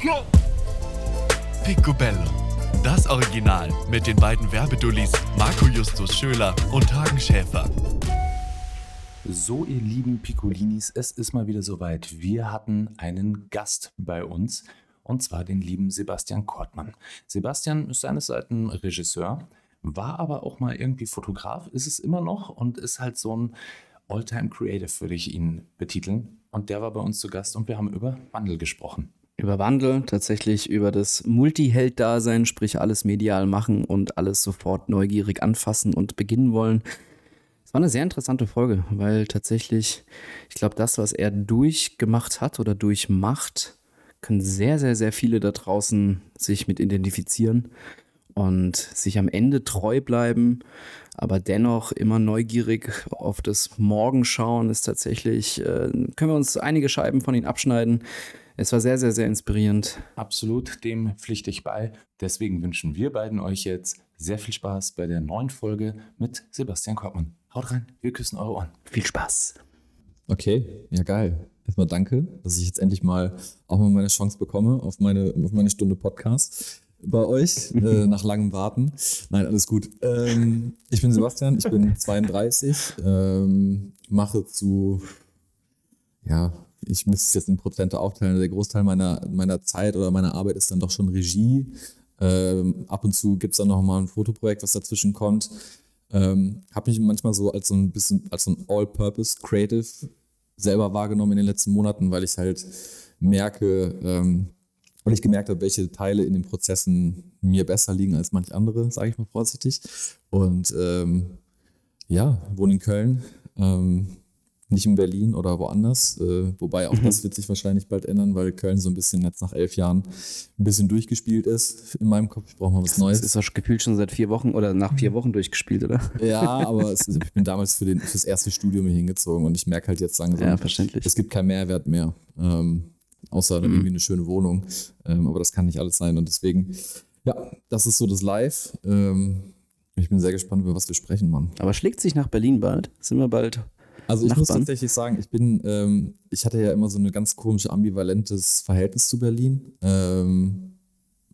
Go! Picobello. Das Original mit den beiden Werbedullis Marco Justus Schöler und Hagen Schäfer. So, ihr lieben Piccolinis, es ist mal wieder soweit. Wir hatten einen Gast bei uns und zwar den lieben Sebastian Kortmann. Sebastian ist seines Seiten Regisseur, war aber auch mal irgendwie Fotograf, ist es immer noch und ist halt so ein Alltime Creative, würde ich ihn betiteln. Und der war bei uns zu Gast und wir haben über Wandel gesprochen. Über Wandel, tatsächlich über das Multiheld-Dasein, sprich alles medial machen und alles sofort neugierig anfassen und beginnen wollen. Es war eine sehr interessante Folge, weil tatsächlich, ich glaube, das, was er durchgemacht hat oder durchmacht, können sehr, sehr, sehr viele da draußen sich mit identifizieren und sich am Ende treu bleiben, aber dennoch immer neugierig auf das Morgen schauen, ist tatsächlich, äh, können wir uns einige Scheiben von ihm abschneiden. Es war sehr, sehr, sehr inspirierend. Absolut, dem pflichte ich bei. Deswegen wünschen wir beiden euch jetzt sehr viel Spaß bei der neuen Folge mit Sebastian Kortmann. Haut rein, wir küssen eure Ohren. Viel Spaß. Okay, ja geil. Erstmal danke, dass ich jetzt endlich mal auch mal meine Chance bekomme auf meine, auf meine Stunde Podcast bei euch äh, nach langem Warten. Nein, alles gut. Ähm, ich bin Sebastian, ich bin 32, ähm, mache zu, ja, ich müsste es jetzt in Prozente aufteilen. Der Großteil meiner, meiner Zeit oder meiner Arbeit ist dann doch schon Regie. Ähm, ab und zu gibt es dann noch mal ein Fotoprojekt, was dazwischen kommt. Ähm, habe mich manchmal so als so ein bisschen als so ein All-Purpose Creative selber wahrgenommen in den letzten Monaten, weil ich halt merke, ähm, weil ich gemerkt habe, welche Teile in den Prozessen mir besser liegen als manch andere, sage ich mal vorsichtig. Und ähm, ja, wohne in Köln, ähm, nicht in Berlin oder woanders. Äh, wobei auch das wird sich wahrscheinlich bald ändern, weil Köln so ein bisschen jetzt nach elf Jahren ein bisschen durchgespielt ist in meinem Kopf. Ich brauche mal was Neues. Das ist doch gefühlt schon seit vier Wochen oder nach vier Wochen durchgespielt, oder? Ja, aber es, ich bin damals für, den, für das erste Studium hier hingezogen und ich merke halt jetzt langsam, Ja, verständlich. es gibt keinen Mehrwert mehr. Ähm, außer dann irgendwie eine schöne Wohnung. Ähm, aber das kann nicht alles sein. Und deswegen, ja, das ist so das Live. Ähm, ich bin sehr gespannt, über was wir sprechen, Mann. Aber schlägt sich nach Berlin bald? Sind wir bald? Also ich muss Nachbarn? tatsächlich sagen, ich bin, ähm, ich hatte ja immer so ein ganz komisch ambivalentes Verhältnis zu Berlin, ähm,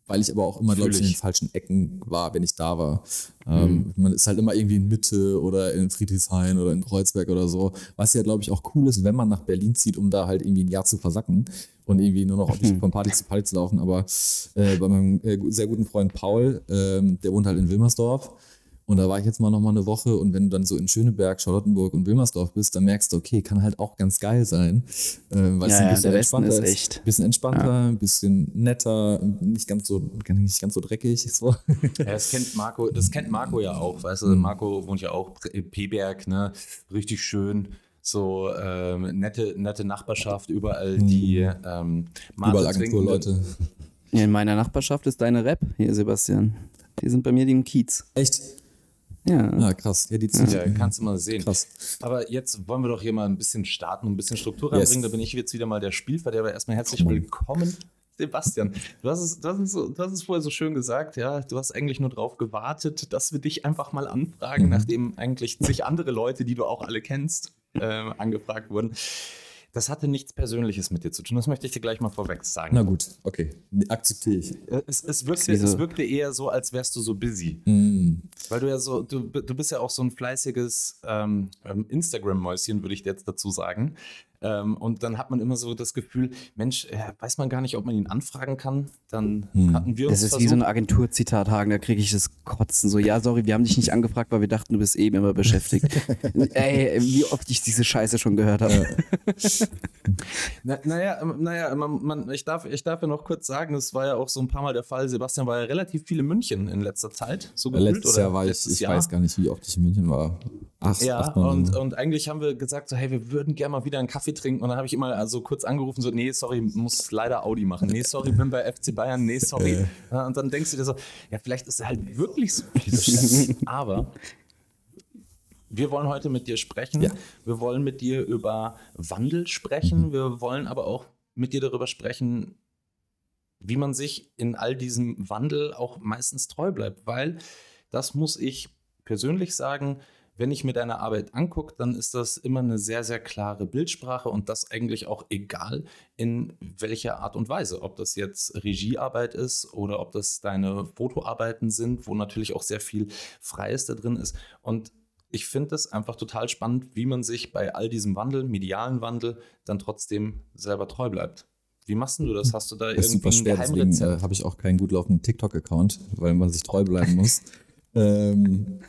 weil ich aber auch immer, glaube ich, in den falschen Ecken war, wenn ich da war. Ähm, Man ist halt immer irgendwie in Mitte oder in Friedrichshain oder in Kreuzberg oder so, was ja, glaube ich, auch cool ist, wenn man nach Berlin zieht, um da halt irgendwie ein Jahr zu versacken und irgendwie nur noch von Party zu Party zu laufen. Aber äh, bei meinem äh, sehr guten Freund Paul, ähm, der wohnt halt in Wilmersdorf. Und da war ich jetzt mal noch mal eine Woche und wenn du dann so in Schöneberg, Charlottenburg und Wilmersdorf bist, dann merkst du, okay, kann halt auch ganz geil sein. Äh, weil es Ja, ein ja, bisschen der Westen entspannter ist echt- Ein bisschen entspannter, ein bisschen netter, nicht ganz so, nicht ganz so dreckig. So. Ja, das kennt Marco, das kennt Marco ja auch, weißt du, Mhm. Marco wohnt ja auch in P-Berg, ne? Richtig schön. So ähm, nette, nette Nachbarschaft, überall die ähm. Überall Agenturleute. In meiner Nachbarschaft ist deine Rap hier, Sebastian. Die sind bei mir die im Kiez. Echt? Ja. Ja, krass. Ja, die ziehen Ja, kannst du mal sehen. Krass. Aber jetzt wollen wir doch hier mal ein bisschen starten und ein bisschen Struktur Yes. reinbringen. Da bin ich jetzt wieder mal der Spielverderber. Erstmal herzlich willkommen, Sebastian. Du hast, es, du, hast es, du hast es vorher so schön gesagt, ja. Du hast eigentlich nur darauf gewartet, dass wir dich einfach mal anfragen, Mhm. nachdem eigentlich zig andere Leute, die du auch alle kennst, ähm, angefragt wurden. Das hatte nichts Persönliches mit dir zu tun. Das möchte ich dir gleich mal vorweg sagen. Na gut, okay. Akzeptiere ich. Äh, Es, es, wirkte, es wirkte eher so, als wärst du so busy. Mm. Weil du ja so, du, du bist ja auch so ein fleißiges ähm, ähm, Instagram-Mäuschen, würde ich jetzt dazu sagen. Ähm, und dann hat man immer so das Gefühl, Mensch, äh, weiß man gar nicht, ob man ihn anfragen kann. Dann hatten wir uns Das ist wie so ein versucht. Agenturzitat, Hagen, da kriege ich das Kotzen. So, ja, sorry, wir haben dich nicht angefragt, weil wir dachten, du bist eben immer beschäftigt. Ey, wie oft ich diese Scheiße schon gehört habe. Na, naja, ähm, naja man, man, ich, darf, ich darf ja noch kurz sagen, es war ja auch so ein paar Mal der Fall. Sebastian war ja relativ viel in München in letzter Zeit. So gefühlt, Letztes oder Jahr war ich, ich Jahr. weiß gar nicht, wie oft ich in München war. Ach, Ja, Mal und, und eigentlich haben wir gesagt, so, hey, wir würden gerne mal wieder einen Kaffee trinken. Und dann habe ich immer also kurz angerufen, so, nee, sorry, muss leider Audi machen. Nee, sorry, bin bei FC Bayern. Nee, sorry. Ja, und dann denkst du dir so, ja, vielleicht ist er halt wirklich so. Aber wir wollen heute mit dir sprechen. Ja. Wir wollen mit dir über Wandel sprechen. Wir wollen aber auch mit dir darüber sprechen, wie man sich in all diesem Wandel auch meistens treu bleibt. Weil das muss ich persönlich sagen, wenn ich mir deine Arbeit angucke, dann ist das immer eine sehr, sehr klare Bildsprache und das eigentlich auch egal in welcher Art und Weise. Ob das jetzt Regiearbeit ist oder ob das deine Fotoarbeiten sind, wo natürlich auch sehr viel Freies da drin ist. Und ich finde es einfach total spannend, wie man sich bei all diesem Wandel, medialen Wandel, dann trotzdem selber treu bleibt. Wie machst du das? Hast du da Das ist irgendwie super ein schwer, deswegen äh, habe ich auch keinen gut laufenden TikTok-Account, weil man sich treu bleiben muss. ähm,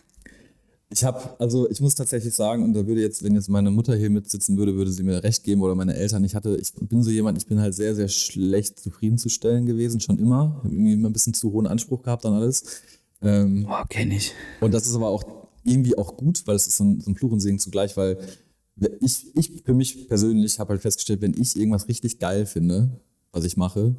ich habe, also ich muss tatsächlich sagen, und da würde jetzt, wenn jetzt meine Mutter hier mitsitzen würde, würde sie mir recht geben oder meine Eltern. Ich hatte, ich bin so jemand, ich bin halt sehr, sehr schlecht zufriedenzustellen gewesen, schon immer. Ich habe irgendwie immer ein bisschen zu hohen Anspruch gehabt an alles. Ähm, Boah, kenn ich. und das ist aber auch irgendwie auch gut, weil es ist so ein, so ein Fluch und Segen zugleich, weil ich, ich für mich persönlich habe halt festgestellt, wenn ich irgendwas richtig geil finde, was ich mache,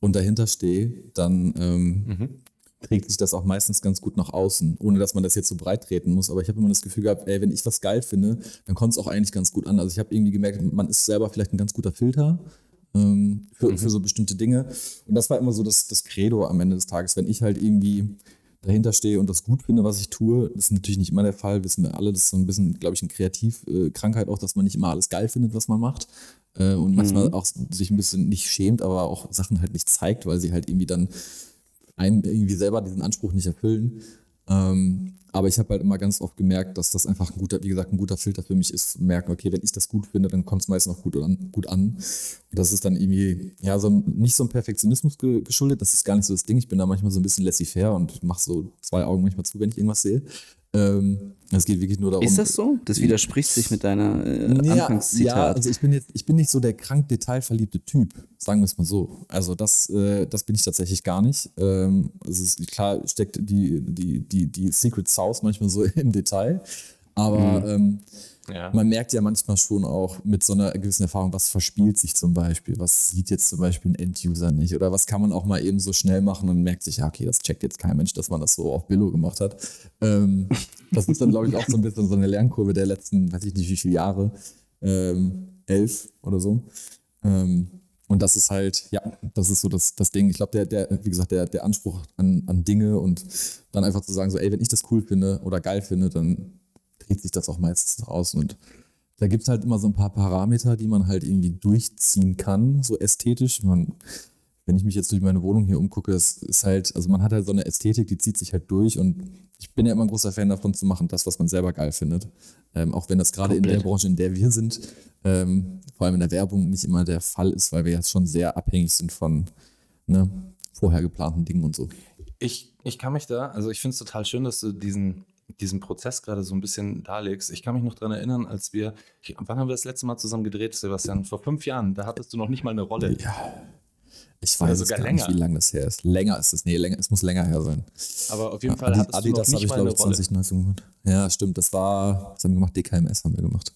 und dahinter stehe, dann ähm, trägt sich das auch meistens ganz gut nach außen, ohne dass man das jetzt so breit treten muss. Aber ich habe immer das Gefühl gehabt, ey, wenn ich was geil finde, dann kommt es auch eigentlich ganz gut an. Also ich habe irgendwie gemerkt, man ist selber vielleicht ein ganz guter Filter ähm, für, für so bestimmte Dinge. Und das war immer so das, das Credo am Ende des Tages, wenn ich halt irgendwie dahinter stehe und das gut finde, was ich tue. Das ist natürlich nicht immer der Fall, wissen wir alle. Das ist so ein bisschen, glaube ich, eine Kreativkrankheit auch, dass man nicht immer alles geil findet, was man macht. Äh, und manchmal auch sich ein bisschen nicht schämt, aber auch Sachen halt nicht zeigt, weil sie halt irgendwie dann einem irgendwie selber diesen Anspruch nicht erfüllen. Ähm, aber ich habe halt immer ganz oft gemerkt, dass das einfach ein guter, wie gesagt, ein guter Filter für mich ist, zu merken, okay, wenn ich das gut finde, dann kommt es meistens auch gut an, gut an. Und das ist dann irgendwie, ja, so nicht so ein Perfektionismus ge geschuldet, das ist gar nicht so das Ding. Ich bin da manchmal so ein bisschen laissez-faire und mache so zwei Augen manchmal zu, wenn ich irgendwas sehe. Ähm, es geht wirklich nur darum. Ist das so? Das widerspricht sich mit deiner äh, Ja, ja, Anfangszitat. also ich bin jetzt, ich bin nicht so der krank detailverliebte Typ, sagen wir es mal so. Also das, äh, das bin ich tatsächlich gar nicht. Ähm, es ist klar steckt die, die, die, die Secret Sauce manchmal so im Detail, aber ähm, Ja. man merkt ja manchmal schon auch mit so einer gewissen Erfahrung, was verspielt sich zum Beispiel, was sieht jetzt zum Beispiel ein End-User nicht oder was kann man auch mal eben so schnell machen und merkt sich, ja, okay, das checkt jetzt kein Mensch, dass man das so auf Billo gemacht hat. Ähm, das ist dann, glaube ich, auch so ein bisschen so eine Lernkurve der letzten, weiß ich nicht wie viele Jahre, ähm, elf oder so. Ähm, und das ist halt, ja, das ist so das, das Ding. Ich glaube, der, der, wie gesagt, der, der Anspruch an, an Dinge und dann einfach zu sagen, so, ey, wenn ich das cool finde oder geil finde, dann dreht sich das auch meistens nach außen. Und da gibt es halt immer so ein paar Parameter, die man halt irgendwie durchziehen kann, so ästhetisch. Man, wenn ich mich jetzt durch meine Wohnung hier umgucke, das ist halt, also man hat halt so eine Ästhetik, die zieht sich halt durch und ich bin ja immer ein großer Fan davon zu machen, das, was man selber geil findet. Ähm, auch wenn das gerade in der. Branche, in der wir sind, ähm, vor allem in der Werbung nicht immer der Fall ist, weil wir jetzt schon sehr abhängig sind von ne, vorher geplanten Dingen und so. Ich, ich kann mich da, also ich finde es total schön, dass du diesen, diesen Prozess gerade so ein bisschen darlegst. Ich kann mich noch daran erinnern, als wir, ich, wann haben wir das letzte Mal zusammen gedreht, Sebastian? Vor fünf Jahren, da hattest du noch nicht mal eine Rolle. Ja. Ich weiß sogar gar nicht, länger. wie lange das her ist. Länger ist es. Nee, länger, es muss länger her sein. Aber auf jeden Fall Adi- hattest du noch Adidas habe nicht ich, mal glaube eine ich, Rolle. 2019 gemacht. Ja, stimmt. Das war, was haben wir gemacht? DKMS haben wir gemacht.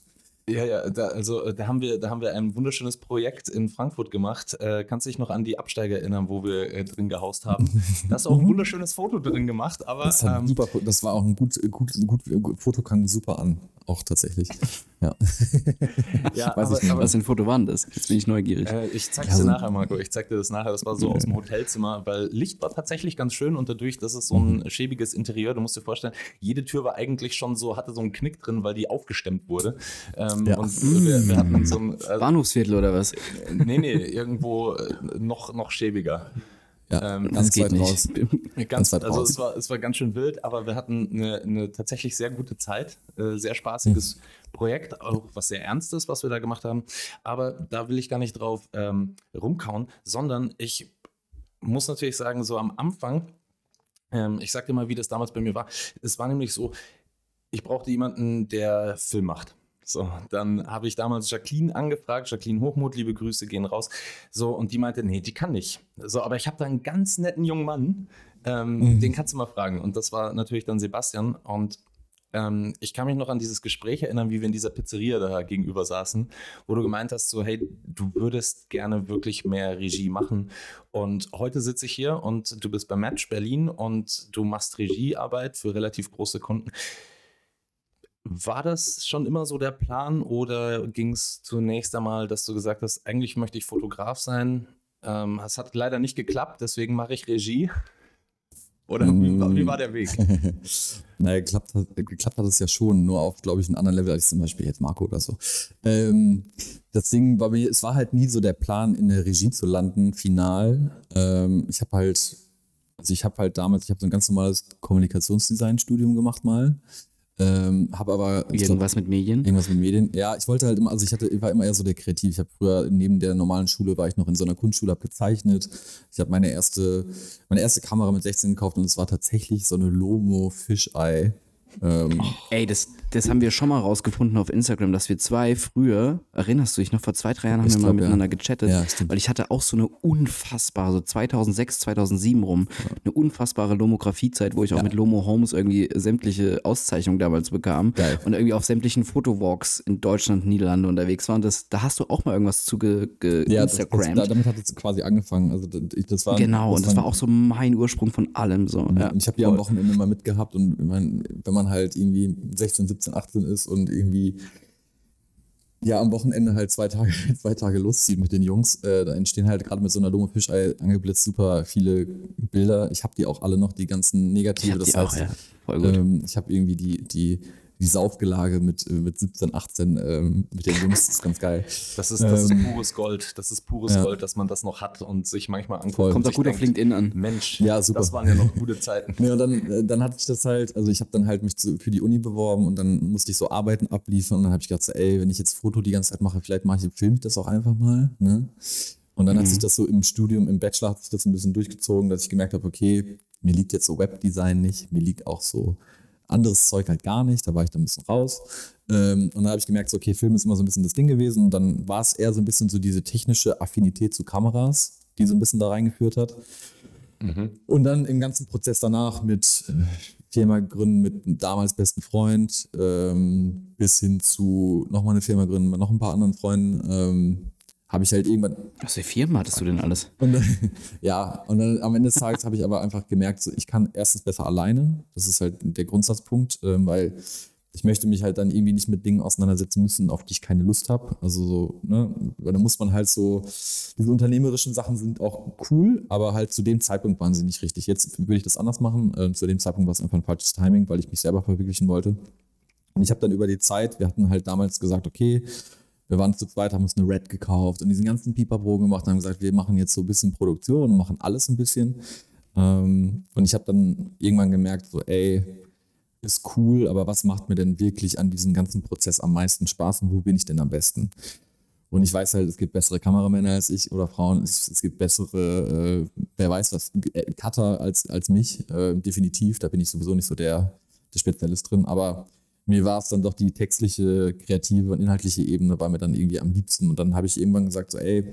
Ja, ja, da, also äh, da haben, wir, da haben wir ein wunderschönes Projekt in Frankfurt gemacht. Äh, kannst dich noch an die Absteiger erinnern, wo wir äh, drin gehaust haben? Da hast du auch ein wunderschönes Foto drin gemacht, aber Das, ähm, super, das war auch ein gut, gut, gut, gut Foto kam super an. Auch tatsächlich. Ja. ja, weiß aber, ich nicht, aber Was für ein Foto war denn das? Jetzt bin ich neugierig. Äh, ich zeig Ja, dir so- nachher, Marco. Ich zeig dir das nachher. Das war so aus dem Hotelzimmer, weil Licht war tatsächlich ganz schön und dadurch, das ist so ein Mhm. schäbiges Interieur. Du musst dir vorstellen, jede Tür war eigentlich schon so, hatte so einen Knick drin, weil die aufgestemmt wurde. Ähm, Ja. Und wir, wir hatten so ein, äh, Bahnhofsviertel oder was? nee, nee, irgendwo äh, noch, noch schäbiger. Ja Ähm, ganz das geht weit nicht. raus. Ganz, Ganz weit also raus. es war, es war ganz schön wild, aber wir hatten eine, eine tatsächlich sehr gute Zeit, äh, sehr spaßiges Projekt, auch was sehr Ernstes, was wir da gemacht haben. Aber da will ich gar nicht drauf ähm, rumkauen, sondern ich muss natürlich sagen, so am Anfang, ähm, ich sag dir mal, wie das damals bei mir war. Es war nämlich so, ich brauchte jemanden, der Film macht. So, dann habe ich damals Jacqueline angefragt, Jacqueline Hochmut, liebe Grüße gehen raus. So, und die meinte, nee, die kann nicht. So, aber ich habe da einen ganz netten jungen Mann, ähm, den kannst du mal fragen. Und das war natürlich dann Sebastian. Und ähm, ich kann mich noch an dieses Gespräch erinnern, wie wir in dieser Pizzeria da gegenüber saßen, wo du gemeint hast, so, hey, du würdest gerne wirklich mehr Regie machen. Und heute sitze ich hier und du bist bei Match Berlin und du machst Regiearbeit für relativ große Kunden. War das schon immer so der Plan oder ging es zunächst einmal, dass du gesagt hast, eigentlich möchte ich Fotograf sein? Ähm, es hat leider nicht geklappt, deswegen mache ich Regie. Oder wie, war- wie war der Weg? naja, geklappt hat, geklappt hat es ja schon, nur auf, glaube ich, einem anderen Level als zum Beispiel jetzt Marco oder so. Ähm, das Ding war mir, es war halt nie so der Plan, in der Regie zu landen, final. Ähm, ich habe halt, also ich habe halt damals, ich habe so ein ganz normales Kommunikationsdesign-Studium gemacht mal. Ähm, habe aber ich glaub, Irgendwas mit Medien? Irgendwas mit Medien. Ja, ich wollte halt immer, also ich hatte, ich war immer eher so der Kreativ. Ich habe früher neben der normalen Schule war ich noch in so einer Kunstschule, habe gezeichnet. Ich habe meine erste, meine erste Kamera mit 16 gekauft und es war tatsächlich so eine Lomo Fisheye. Ähm, Ey, das, das haben wir schon mal rausgefunden auf Instagram, dass wir zwei früher, erinnerst du dich noch, vor zwei, drei Jahren haben Ich wir mal glaub, ja. miteinander gechattet, Ja, weil ich hatte auch so eine unfassbare, so 2006, 2007 rum, eine unfassbare Lomografiezeit, wo ich auch mit Lomo Homes irgendwie sämtliche Auszeichnungen damals bekam Geil. und irgendwie auf sämtlichen Fotowalks in Deutschland, Niederlande unterwegs war und das, da hast du auch mal irgendwas zu ge, ge ja, das, das, Instagrammed. da, damit hat es quasi angefangen. Also das, das war genau, und das war auch so mein Ursprung von allem so. Ja, Und ich habe die am Wochenende mal mitgehabt und wenn man, man halt irgendwie 16, 17, 18 ist und irgendwie ja am Wochenende halt zwei Tage, zwei Tage loszieht mit den Jungs, äh, da entstehen halt gerade mit so einer Lomo Fischei angeblitzt super viele Bilder. Ich habe die auch alle noch, die ganzen Negative. das auch, heißt, ja. Ähm, ich habe irgendwie die, die, die Saufgelage mit, äh, mit 17, 18 ähm, mit den Jungs, das ist ganz geil. Das ist, das ist Ähm, pures Gold. Das ist pures ja. Gold, dass man das noch hat und sich manchmal anguckt. Voll. Kommt auch gut auf denkt, LinkedIn an. Mensch, Ja, super. das waren ja noch gute Zeiten. Ja, und dann, äh, dann hatte ich das halt, also ich habe dann halt mich zu, für die Uni beworben und dann musste ich so Arbeiten abliefern und dann habe ich gedacht, so, ey, wenn ich jetzt Foto die ganze Zeit mache, vielleicht mache ich, filme ich das auch einfach mal. Ne? Und dann hat sich das so im Studium, im Bachelor hat sich das ein bisschen durchgezogen, dass ich gemerkt habe, okay, mir liegt jetzt so Webdesign nicht, mir liegt auch so anderes Zeug halt gar nicht, da war ich dann ein bisschen raus. Ähm, und dann habe ich gemerkt, so, okay, Film ist immer so ein bisschen das Ding gewesen und dann war es eher so ein bisschen so diese technische Affinität zu Kameras, die so ein bisschen da reingeführt hat. Und dann im ganzen Prozess danach mit äh, Firma gründen, mit einem damals besten Freund, ähm, bis hin zu nochmal eine Firma gründen, mit noch ein paar anderen Freunden, ähm, habe ich halt irgendwann. Was für Firmen hattest du denn alles? Und dann, ja, und dann am Ende des Tages habe ich aber einfach gemerkt, so, ich kann erstens besser alleine. Das ist halt der Grundsatzpunkt, ähm, weil ich möchte mich halt dann irgendwie nicht mit Dingen auseinandersetzen müssen, auf die ich keine Lust habe. Also so, ne, weil da muss man halt so, diese unternehmerischen Sachen sind auch cool, aber halt zu dem Zeitpunkt waren sie nicht richtig. Jetzt würde ich das anders machen. Ähm, zu dem Zeitpunkt war es einfach ein falsches Timing, weil ich mich selber verwirklichen wollte. Und ich habe dann über die Zeit, wir hatten halt damals gesagt, okay, wir waren zu zweit, haben uns eine Red gekauft und diesen ganzen Pipapo gemacht und haben gesagt, wir machen jetzt so ein bisschen Produktion und machen alles ein bisschen. Ähm, und ich habe dann irgendwann gemerkt, so, ey, ist cool, aber was macht mir denn wirklich an diesem ganzen Prozess am meisten Spaß und wo bin ich denn am besten? Und ich weiß halt, es gibt bessere Kameramänner als ich oder Frauen, es, es gibt bessere, äh, wer weiß was, äh, Cutter als, als mich, äh, definitiv, da bin ich sowieso nicht so der, der Spezialist drin, aber mir war es dann doch die textliche, kreative und inhaltliche Ebene war mir dann irgendwie am liebsten und dann habe ich irgendwann gesagt so, ey,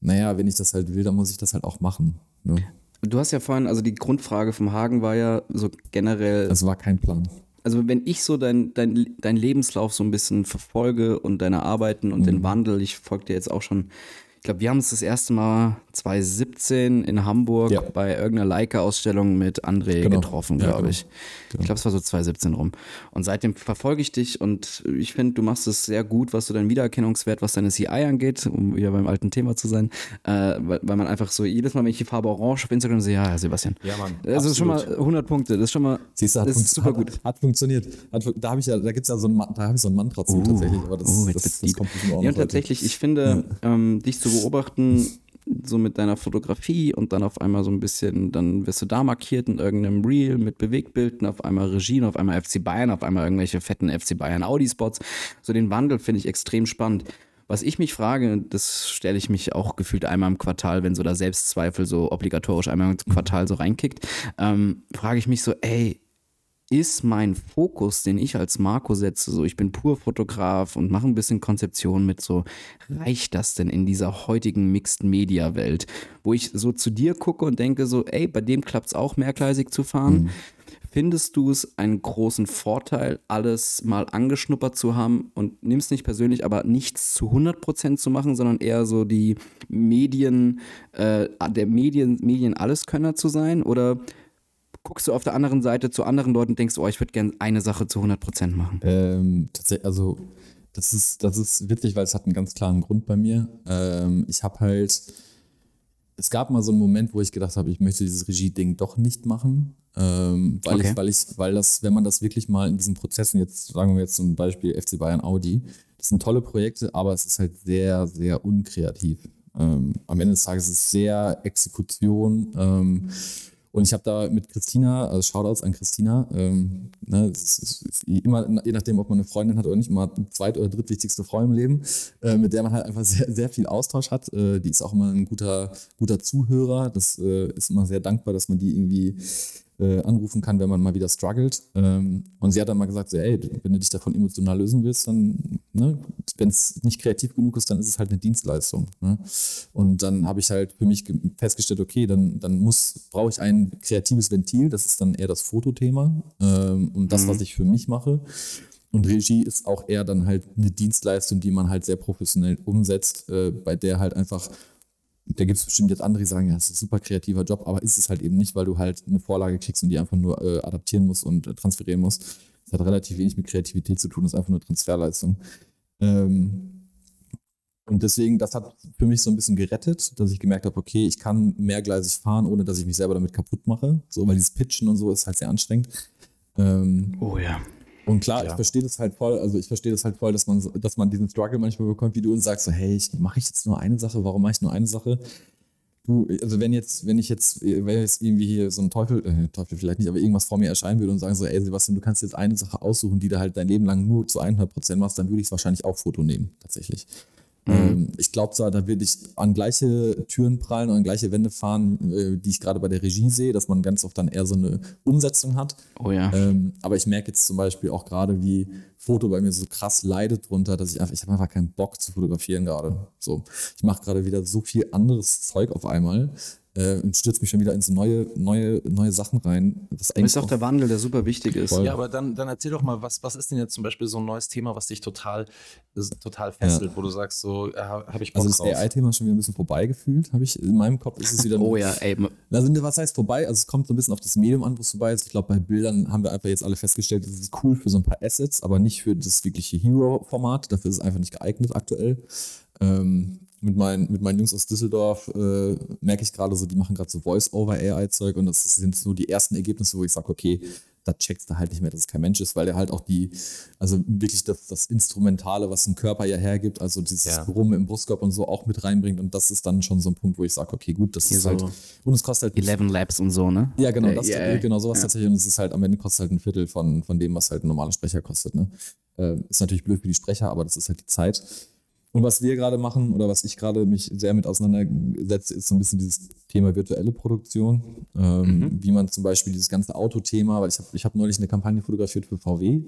naja, wenn ich das halt will, dann muss ich das halt auch machen. Ne? Du hast ja vorhin, also die Grundfrage vom Hagen war ja so generell, Das war kein Plan. also wenn ich so dein, dein, dein Lebenslauf so ein bisschen verfolge und deine Arbeiten und Mhm. den Wandel, ich folge dir jetzt auch schon, ich glaube, wir haben uns das erste Mal 2017 in Hamburg Ja. bei irgendeiner Leica-Ausstellung mit André Genau. getroffen, Ja, glaube genau. ich. Ich glaube, es war so 2017 rum. Und seitdem verfolge ich dich und ich finde, du machst es sehr gut, was so dein Wiedererkennungswert, was deine CI angeht, um wieder beim alten Thema zu sein, äh, weil, weil man einfach so jedes Mal, wenn ich die Farbe Orange auf Instagram sehe, ja, Sebastian. Ja, Mann. Das ist schon mal 100 Punkte, das ist schon mal, Siehst du, hat, das ist super hat, gut. Hat funktioniert. Hat, da habe ich ja, da gibt's ja so ein, Ma- da habe ich so ein Mantra zu tatsächlich, aber das, jetzt das, das, deep. kommt auch Ja, und tatsächlich, ich finde, ähm, dich zu beobachten, so mit deiner Fotografie und dann auf einmal so ein bisschen, dann wirst du da markiert in irgendeinem Reel mit Bewegtbildern, auf einmal Regie, und auf einmal FC Bayern, auf einmal irgendwelche fetten FC Bayern Audi-Spots. So den Wandel finde ich extrem spannend. Was ich mich frage, das stelle ich mich auch gefühlt einmal im Quartal, wenn so der Selbstzweifel so obligatorisch einmal im Quartal so reinkickt, ähm, frage ich mich so, ey, ist mein Fokus, den ich als Marco setze, so ich bin pur Fotograf und mache ein bisschen Konzeption mit so, reicht das denn in dieser heutigen Mixed Media Welt, wo ich so zu dir gucke und denke so, ey, bei dem klappt es auch mehrgleisig zu fahren. Findest du es einen großen Vorteil, alles mal angeschnuppert zu haben und nimmst nicht persönlich, aber nichts zu 100% zu machen, sondern eher so die Medien, äh, der Medien, Medien-Alleskönner zu sein? Oder guckst du auf der anderen Seite zu anderen Leuten und denkst, oh, ich würde gerne eine Sache zu 100% machen? Ähm, tatsächlich, also das ist, das ist witzig, weil es hat einen ganz klaren Grund bei mir. Ähm, ich habe halt, es gab mal so einen Moment, wo ich gedacht habe, ich möchte dieses Regie-Ding doch nicht machen, ähm, weil Okay. ich, weil ich, weil das, wenn man das wirklich mal in diesen Prozessen jetzt, sagen wir jetzt zum Beispiel FC Bayern Audi, das sind tolle Projekte, aber es ist halt sehr, sehr unkreativ. Ähm, am Ende des Tages ist es sehr Exekution. Ähm, und ich habe da mit Christina, also Shoutouts an Christina, ähm, ne, es ist, es ist immer, je nachdem, ob man eine Freundin hat oder nicht, immer zweit- oder drittwichtigste Frau im Leben, äh, mit der man halt einfach sehr, sehr viel Austausch hat. Äh, die ist auch immer ein guter, guter Zuhörer. Das äh, ist immer sehr dankbar, dass man die irgendwie äh, anrufen kann, wenn man mal wieder struggelt. Ähm, und sie hat dann mal gesagt, so, ey, wenn du dich davon emotional lösen willst, dann, ne, wenn es nicht kreativ genug ist, dann ist es halt eine Dienstleistung. Ne? Und dann habe ich halt für mich ge- festgestellt, okay, dann, dann muss, brauche ich ein kreatives Ventil, das ist dann eher das Fotothema ähm, und das, was ich für mich mache. Und Regie ist auch eher dann halt eine Dienstleistung, die man halt sehr professionell umsetzt, äh, bei der halt einfach da gibt es bestimmt jetzt andere, die sagen, ja, das ist ein super kreativer Job, aber ist es halt eben nicht, weil du halt eine Vorlage kriegst und die einfach nur äh, adaptieren musst und äh, transferieren musst. Das hat relativ wenig mit Kreativität zu tun, das ist einfach nur Transferleistung. Ähm, und deswegen, das hat für mich so ein bisschen gerettet, dass ich gemerkt habe, okay, ich kann mehrgleisig fahren, ohne dass ich mich selber damit kaputt mache. So, weil dieses Pitchen und so ist halt sehr anstrengend. Ähm, Oh ja. Und klar, ich verstehe das halt voll, also ich verstehe das halt voll, dass man, dass man diesen Struggle manchmal bekommt, wie du und sagst so, hey, ich mache ich jetzt nur eine Sache, warum mache ich nur eine Sache? Du, also wenn jetzt, wenn ich jetzt, wenn jetzt irgendwie hier so ein Teufel, äh, Teufel vielleicht nicht, aber irgendwas vor mir erscheinen würde und sagen so, ey Sebastian, du kannst jetzt eine Sache aussuchen, die du halt dein Leben lang nur zu 100 Prozent machst, dann würde ich es wahrscheinlich auch Foto nehmen, tatsächlich. Ähm, ich glaube zwar, da würde ich an gleiche Türen prallen und an gleiche Wände fahren, äh, die ich gerade bei der Regie sehe, dass man ganz oft dann eher so eine Umsetzung hat. Oh ja. Ähm, aber ich merke jetzt zum Beispiel auch gerade, wie Foto bei mir so krass leidet drunter, dass ich einfach, ich habe einfach keinen Bock zu fotografieren gerade. So, ich mache gerade wieder so viel anderes Zeug auf einmal äh, und stürze mich schon wieder in so neue, neue, neue Sachen rein. Das ist auch der Wandel, der super wichtig ist. Voll. Ja, aber dann, dann erzähl doch mal, was, was ist denn jetzt zum Beispiel so ein neues Thema, was dich total, total fesselt, wo du sagst, so äh, habe ich Bock also das. AI-Thema ist schon wieder ein bisschen vorbeigefühlt, habe ich. In meinem Kopf ist es wieder Oh ja, ey. Also, was heißt vorbei? Also, es kommt so ein bisschen auf das Medium an, wo es vorbei ist. Ich glaube, bei Bildern haben wir einfach jetzt alle festgestellt, das ist cool für so ein paar Assets, aber nicht für das wirkliche Hero-Format. Dafür ist es einfach nicht geeignet aktuell. Ähm, mit, meinen, mit meinen Jungs aus Düsseldorf äh, merke ich gerade so, die machen gerade so Voice-over-AI-Zeug und das sind so die ersten Ergebnisse, wo ich sage, okay, da checkst du halt nicht mehr, dass es kein Mensch ist, weil der halt auch die, also wirklich das, das Instrumentale, was ein Körper ja hergibt, also dieses Ja. Brummen im Brustkorb und so auch mit reinbringt und das ist dann schon so ein Punkt, wo ich sage, okay, gut, das Hier ist so halt, und es kostet halt 11 Labs und so, ne? ja, genau, Äh, das, ja, genau sowas ja. tatsächlich. Und es ist halt am Ende kostet halt ein Viertel von, von dem, was halt ein normaler Sprecher kostet. Ne? Äh, ist natürlich blöd für die Sprecher, aber das ist halt die Zeit. Und was wir gerade machen oder was ich gerade mich sehr mit auseinandersetze, ist so ein bisschen dieses Thema virtuelle Produktion. Ähm, Wie man zum Beispiel dieses ganze Autothema, weil ich habe ich hab neulich eine Kampagne fotografiert für VW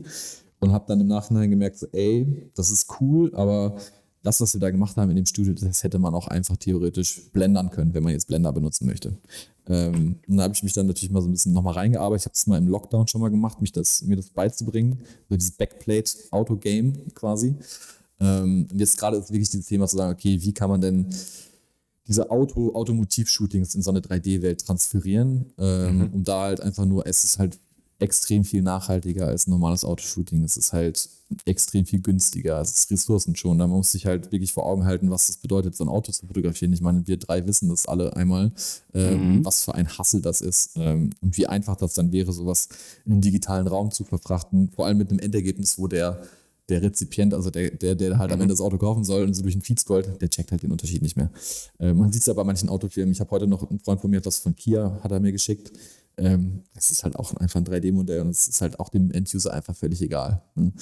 und habe dann im Nachhinein gemerkt, so, ey, das ist cool, aber das, was wir da gemacht haben in dem Studio, das hätte man auch einfach theoretisch blendern können, wenn man jetzt Blender benutzen möchte. Ähm, und da habe ich mich dann natürlich mal so ein bisschen nochmal reingearbeitet. Ich habe es mal im Lockdown schon mal gemacht, mich das, mir das beizubringen. So dieses Backplate-Auto-Game quasi. Ähm, und jetzt gerade ist wirklich dieses Thema zu sagen, okay, wie kann man denn diese Auto, Automotiv-Shootings in so eine 3D-Welt transferieren, ähm, um da halt einfach nur, es ist halt extrem viel nachhaltiger als ein normales Autoshooting. Es ist halt extrem viel günstiger. Es ist Ressourcen schon. Da muss sich halt wirklich vor Augen halten, was das bedeutet, so ein Auto zu fotografieren. Ich meine, wir drei wissen das alle einmal, ähm, was für ein Hassel das ist ähm, und wie einfach das dann wäre, sowas in den digitalen Raum zu verfrachten. Vor allem mit einem Endergebnis, wo der der Rezipient, also der, der, der halt am Ende das Auto kaufen soll und so durch den Feed scrollt, der checkt halt den Unterschied nicht mehr. Äh, man sieht es ja bei manchen Autofirmen. Ich habe heute noch einen Freund von mir, das von Kia, hat er mir geschickt. Ähm, das ist halt auch einfach ein 3D-Modell und es ist halt auch dem End-User einfach völlig egal. Ne?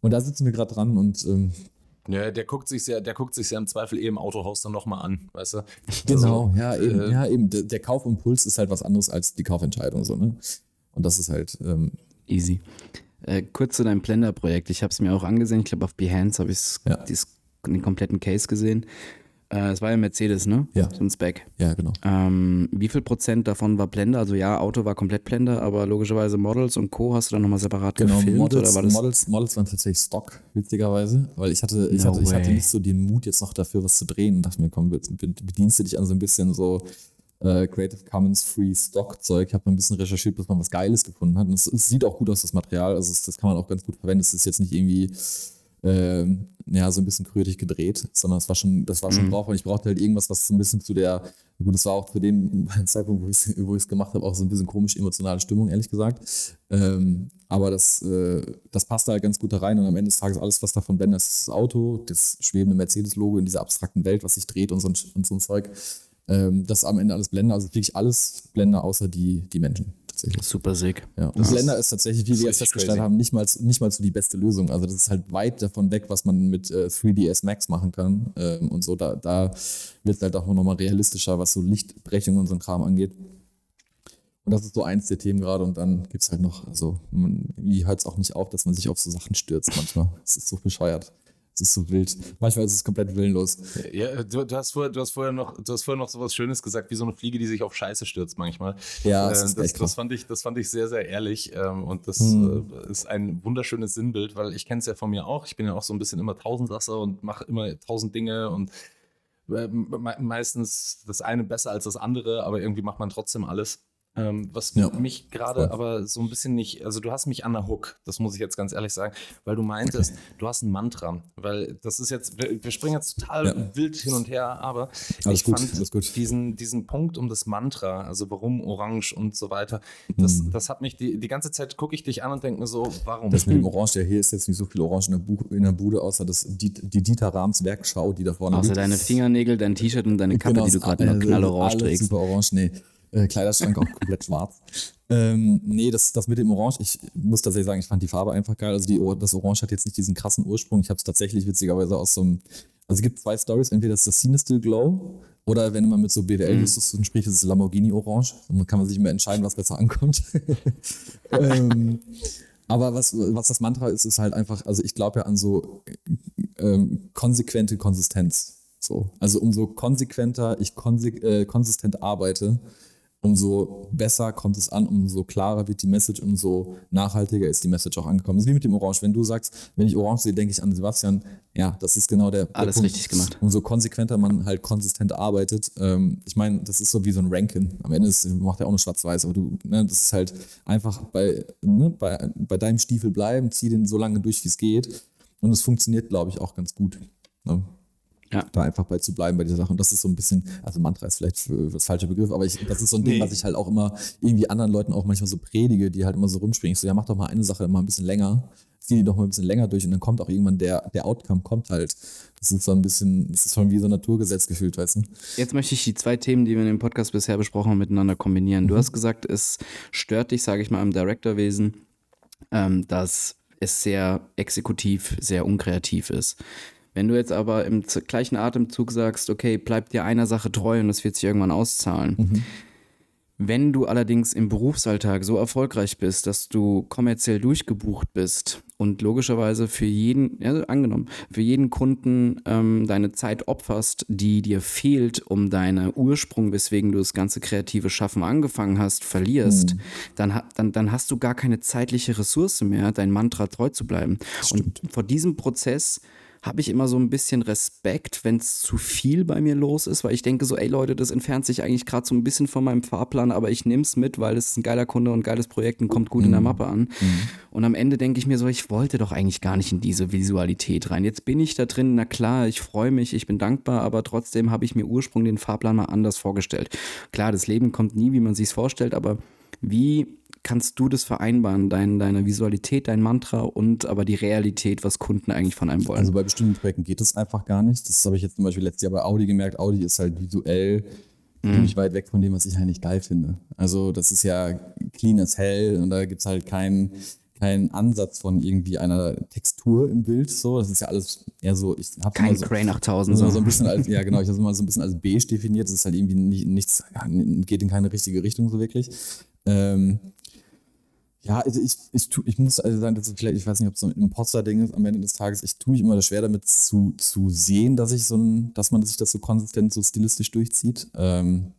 Und da sitzen wir gerade dran und ähm, Ja, der guckt sich ja, der guckt sich ja im Zweifel eh im Autohaus dann nochmal an, weißt du? Genau, Also, ja, eben, äh, ja, eben. Der, der Kaufimpuls ist halt was anderes als die Kaufentscheidung, so, ne? Und das ist halt, ähm, Easy. Äh, kurz zu deinem Blender-Projekt. Ich habe es mir auch angesehen. Ich glaube, auf Behance habe ich Ja. den kompletten Case gesehen. Äh, es war ja Mercedes, ne? Ja. So ein Spec. ja, genau. Ähm, wie viel Prozent davon war Blender? Also ja, Auto war komplett Blender, aber logischerweise Models und Co. hast du dann nochmal separat Genau, gefilmt Models, oder war das? Models, Models waren tatsächlich Stock, witzigerweise, weil ich hatte, ich, No hatte, ich hatte nicht so den Mut, jetzt noch dafür was zu drehen und dachte mir, komm, be- be- bedienst du dich an so ein bisschen so äh, Creative Commons Free Stock Zeug. Ich habe ein bisschen recherchiert, bis man was Geiles gefunden hat. Und es, es sieht auch gut aus, das Material. Also es, das kann man auch ganz gut verwenden. Es ist jetzt nicht irgendwie ähm, ja, so ein bisschen krötig gedreht, sondern es war schon, das war schon Mhm. drauf und ich brauchte halt irgendwas, was so ein bisschen zu der, gut, das war auch zu dem Zeitpunkt, wo ich es wo ich's gemacht habe, auch so ein bisschen komisch emotionale Stimmung, ehrlich gesagt. Ähm, aber das, äh, das passte halt ganz gut da rein und am Ende des Tages alles, was davon blendet, ist das Auto, das schwebende Mercedes-Logo in dieser abstrakten Welt, was sich dreht und so und so ein Zeug. Ähm, das ist am Ende alles Blender, also wirklich alles Blender außer die, die Menschen tatsächlich. Super sick. Ja. Und Blender ist tatsächlich, wie wir jetzt festgestellt haben, nicht mal, nicht mal so die beste Lösung. Also das ist halt weit davon weg, was man mit äh, 3ds Max machen kann. Ähm, und so, da, da wird es halt auch nochmal realistischer, was so Lichtbrechung und so ein Kram angeht. Und das ist so eins der Themen gerade. Und dann gibt es halt noch, also man, wie hört es auch nicht auf, dass man sich auf so Sachen stürzt manchmal. Es ist so bescheuert. Es ist so wild. Manchmal ist es komplett willenlos. Ja, du, du, hast vorher, du, hast vorher noch, du hast vorher noch so was Schönes gesagt, wie so eine Fliege, die sich auf Scheiße stürzt manchmal. Ja, äh, das, ist echt das, krass. fand ich, das fand ich sehr, sehr ehrlich. Ähm, und das Hm. äh, ist ein wunderschönes Sinnbild, weil ich kenne es ja von mir auch. Ich bin ja auch so ein bisschen immer Tausendsasser und mache immer tausend Dinge und äh, me meistens das eine besser als das andere, aber irgendwie macht man trotzdem alles. Ähm, was Ja, mich gerade aber so ein bisschen nicht, also du hast mich an der Hook, das muss ich jetzt ganz ehrlich sagen, weil du meintest, du hast ein Mantra, weil das ist jetzt, wir, wir springen jetzt total Ja. wild hin und her, aber Alles ich gut, fand alles gut. Diesen, diesen Punkt um das Mantra, also warum Orange und so weiter, das, Mhm. das hat mich die, die ganze Zeit gucke ich dich an und denke mir so, warum? Das mit dem Orange, der hier ist jetzt nicht so viel Orange in der, Bu in der Bude, außer das, die, die Dieter Rahms Werkschau, die da vorne Außer liegt. deine Fingernägel, dein T-Shirt und deine Kappe, Genau, die du gerade noch alles- knallorange trägst. Super orange, nee. Äh, Kleiderschrank auch komplett schwarz. Ähm, nee, das, das mit dem Orange, ich muss tatsächlich sagen, ich fand die Farbe einfach geil. Also die, das Orange hat jetzt nicht diesen krassen Ursprung. Ich habe es tatsächlich witzigerweise aus so einem, also es gibt zwei Stories, entweder ist das Cinestill Glow oder wenn man mit so BWL-Justus spricht, ist es Lamborghini Orange. Und dann kann man sich immer entscheiden, was besser ankommt. ähm, aber was, was das Mantra ist, ist halt einfach, also ich glaube ja an so ähm, konsequente Konsistenz. So. Also umso konsequenter ich konse äh, konsistent arbeite, umso besser kommt es an, umso klarer wird die Message, umso nachhaltiger ist die Message auch angekommen. Das ist wie mit dem Orange. Wenn du sagst, wenn ich Orange sehe, denke ich an Sebastian, ja, das ist genau der, der Alles richtig gemacht. Umso konsequenter man halt konsistent arbeitet. Ähm, ich meine, das ist so wie so ein Rankin. Am Ende ist, macht er auch nur schwarz-weiß, aber du, ne, das ist halt einfach bei, ne, bei, bei deinem Stiefel bleiben, zieh den so lange durch, wie es geht. Und es funktioniert, glaube ich, auch ganz gut. Ne? Ja. Da einfach bei zu bleiben bei dieser Sache. Und das ist so ein bisschen, also Mantra ist vielleicht das falsche Begriff, aber ich, das ist so ein Ding, Nee. was ich halt auch immer irgendwie anderen Leuten auch manchmal so predige, die halt immer so rumspringen. Ich so, ja, mach doch mal eine Sache mal ein bisschen länger, zieh die doch mal ein bisschen länger durch und dann kommt auch irgendwann der, der Outcome kommt halt. Das ist so ein bisschen, das ist schon wie so ein Naturgesetz gefühlt, weißt du? Jetzt möchte ich die zwei Themen, die wir in dem Podcast bisher besprochen haben, miteinander kombinieren. Mhm. Du hast gesagt, es stört dich, sage ich mal, im Directorwesen, ähm, dass es sehr exekutiv, sehr unkreativ ist. Wenn du jetzt aber im gleichen Atemzug sagst, okay, bleib dir einer Sache treu und das wird sich irgendwann auszahlen. Mhm. Wenn du allerdings im Berufsalltag so erfolgreich bist, dass du kommerziell durchgebucht bist und logischerweise für jeden, ja, angenommen, für jeden Kunden ähm, deine Zeit opferst, die dir fehlt, um deinen Ursprung, weswegen du das ganze kreative Schaffen angefangen hast, verlierst, dann, ha- dann, dann hast du gar keine zeitliche Ressource mehr, dein Mantra treu zu bleiben. Und vor diesem Prozess habe ich immer so ein bisschen Respekt, wenn es zu viel bei mir los ist, weil ich denke so, ey Leute, das entfernt sich eigentlich gerade so ein bisschen von meinem Fahrplan, aber ich nehme es mit, weil es ist ein geiler Kunde und ein geiles Projekt und kommt gut in der Mappe an. Und am Ende denke ich mir so, ich wollte doch eigentlich gar nicht in diese Visualität rein. Jetzt bin ich da drin, na klar, ich freue mich, ich bin dankbar, aber trotzdem habe ich mir ursprünglich den Fahrplan mal anders vorgestellt. Klar, das Leben kommt nie, wie man sich vorstellt, aber wie kannst du das vereinbaren, dein, deine Visualität, dein Mantra und aber die Realität, was Kunden eigentlich von einem wollen? Also bei bestimmten Projekten geht das einfach gar nicht. Das habe ich jetzt zum Beispiel letztes Jahr bei Audi gemerkt. Audi ist halt visuell ziemlich weit weg von dem, was ich eigentlich geil finde. Also das ist ja clean as hell und da gibt es halt keinen keinen Ansatz von irgendwie einer Textur im Bild. So, das ist ja alles eher so. Ich habe Kein so, Crane 8000. so, So. so ein bisschen als, ja genau, ich habe es mal so ein bisschen als beige definiert. Das ist halt irgendwie nicht, nichts, ja, geht in keine richtige Richtung so wirklich. Ähm, ja, also ich, ich, tu, ich muss also sagen, dass es vielleicht, ich weiß nicht, ob es so ein Imposter-Ding ist am Ende des Tages. Ich tue mich immer schwer damit zu, zu sehen, dass ich so ein, dass man sich das so konsistent, so stilistisch durchzieht. Ähm,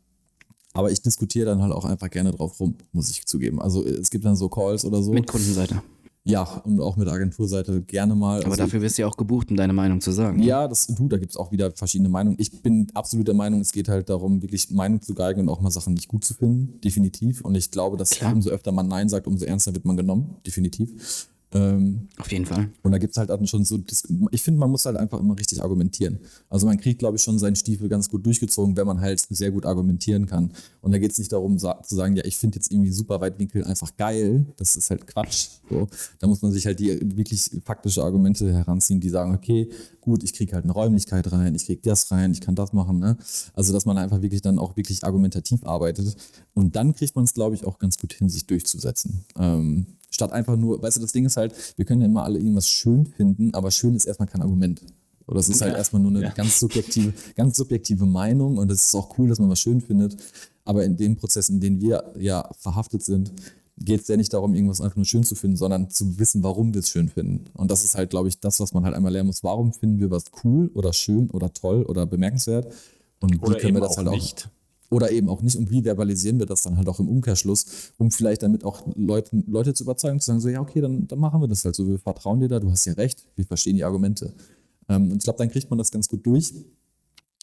aber ich diskutiere dann halt auch einfach gerne drauf rum, muss ich zugeben. Also es gibt dann so Calls oder so. Mit Kundenseite. Ja, und auch mit Agenturseite gerne mal. Aber Also- dafür wirst du ja auch gebucht, um deine Meinung zu sagen. ja, das, du, da gibt es auch wieder verschiedene Meinungen. Ich bin absolut der Meinung, es geht halt darum, wirklich Meinung zu geigen und auch mal Sachen nicht gut zu finden, definitiv. Und ich glaube, dass Klar. umso öfter man Nein sagt, umso ernster wird man genommen, definitiv. Ähm, Auf jeden Fall. und da gibt es halt dann schon so, ich finde, man muss halt einfach immer richtig argumentieren. Also man kriegt, glaube ich, schon seinen Stiefel ganz gut durchgezogen, wenn man halt sehr gut argumentieren kann. Und da geht es nicht darum sa zu sagen, ja, ich finde jetzt irgendwie super Weitwinkel einfach geil. Das ist halt Quatsch. So. Da muss man sich halt die wirklich faktische Argumente heranziehen, die sagen, okay, gut, ich kriege halt eine Räumlichkeit rein, ich kriege das rein, ich kann das machen. Ne? Also dass man einfach wirklich dann auch wirklich argumentativ arbeitet. Und dann kriegt man es, glaube ich, auch ganz gut hin, sich durchzusetzen. Ähm, statt einfach nur, weißt du, das Ding ist halt, wir können ja immer alle irgendwas schön finden, aber schön ist erstmal kein Argument. Oder es ist halt erstmal nur eine ganz subjektive, ganz subjektive Meinung und es ist auch cool, dass man was schön findet. Aber in dem Prozess, in dem wir ja verhaftet sind, geht es ja nicht darum, irgendwas einfach nur schön zu finden, sondern zu wissen, warum wir es schön finden. Und das ist halt, glaube ich, das, was man halt einmal lernen muss. Warum finden wir was cool oder schön oder toll oder bemerkenswert? Und wie können wir das auch halt nicht. Oder eben auch nicht. Und wie verbalisieren wir das dann halt auch im Umkehrschluss, um vielleicht damit auch Leute, Leute zu überzeugen, zu sagen, so, ja, okay, dann, dann machen wir das halt so. Wir vertrauen dir da, du hast ja recht, wir verstehen die Argumente. Ähm, und ich glaube, dann kriegt man das ganz gut durch.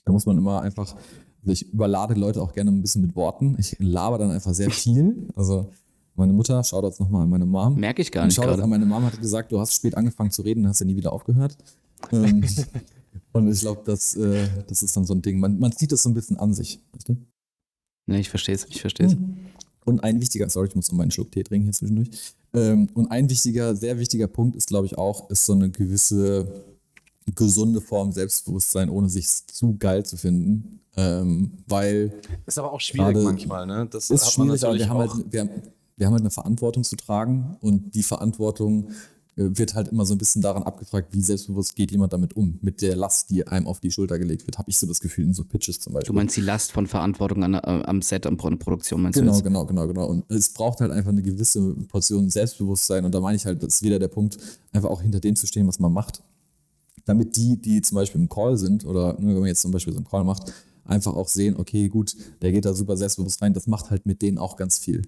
Da muss man immer einfach, also ich überlade Leute auch gerne ein bisschen mit Worten. Ich laber dann einfach sehr viel. Also meine Mutter, schaut jetzt nochmal an meine Mom. Merke ich gar nicht gerade. an meine Mom hat gesagt, du hast spät angefangen zu reden, hast ja nie wieder aufgehört. Ähm, und ich glaube, das, äh, das ist dann so ein Ding. Man, man zieht das so ein bisschen an sich. Weißt du? Ne, ich verstehe es, ich verstehe es. Und ein wichtiger, sorry, ich muss noch mal einen Schluck Tee trinken hier zwischendurch. Ähm, und ein wichtiger, sehr wichtiger Punkt ist, glaube ich, auch, ist so eine gewisse gesunde Form Selbstbewusstsein, ohne sich zu geil zu finden. Ähm, weil Ist aber auch schwierig manchmal, ne? Das ist hat man schwierig, aber wir haben, halt, wir, haben, wir haben halt eine Verantwortung zu tragen und die Verantwortung wird halt immer so ein bisschen daran abgefragt, wie selbstbewusst geht jemand damit um, mit der Last, die einem auf die Schulter gelegt wird. Habe ich so das Gefühl in so Pitches zum Beispiel. Du meinst die Last von Verantwortung an, äh, am Set, an Pro- Produktion, meinst du Genau, genau, genau, genau. Und es braucht halt einfach eine gewisse Portion Selbstbewusstsein. Und da meine ich halt, das ist wieder der Punkt, einfach auch hinter dem zu stehen, was man macht. Damit die, die zum Beispiel im Call sind, oder ne, wenn man jetzt zum Beispiel so einen Call macht, einfach auch sehen, okay, gut, der geht da super selbstbewusst rein. Das macht halt mit denen auch ganz viel.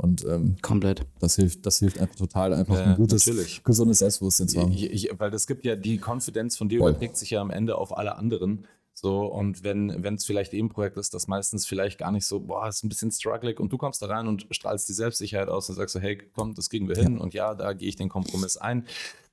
Und ähm, Komplett. das hilft, das hilft einfach total, einfach Ja, ein gutes, natürlich. gesundes Selbstbewusstsein zu haben. Ich, ich, weil das gibt ja die Confidence von dir Voll. überträgt sich ja am Ende auf alle anderen. So, und wenn wenn es vielleicht eben ein Projekt ist, das meistens vielleicht gar nicht so, boah, ist ein bisschen struggling und du kommst da rein und strahlst die Selbstsicherheit aus und sagst so, hey, komm, das kriegen wir hin und ja, da gehe ich den Kompromiss ein.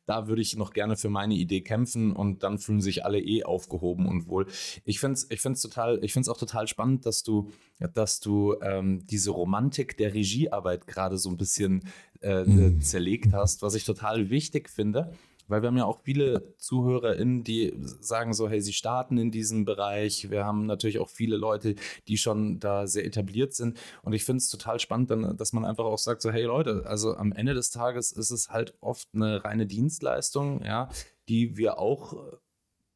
Da würde ich noch gerne für meine Idee kämpfen und dann fühlen sich alle eh aufgehoben und wohl. Ich finde es ich find's total, ich finde es auch total spannend, dass du, dass du ähm, diese Romantik der Regiearbeit gerade so ein bisschen äh, Mhm. zerlegt hast, was ich total wichtig finde. Weil wir haben ja auch viele ZuhörerInnen, die sagen so, hey, sie starten in diesem Bereich. Wir haben natürlich auch viele Leute, die schon da sehr etabliert sind. Und ich finde es total spannend, dann, dass man einfach auch sagt so, hey Leute, also am Ende des Tages ist es halt oft eine reine Dienstleistung, ja, die wir auch äh,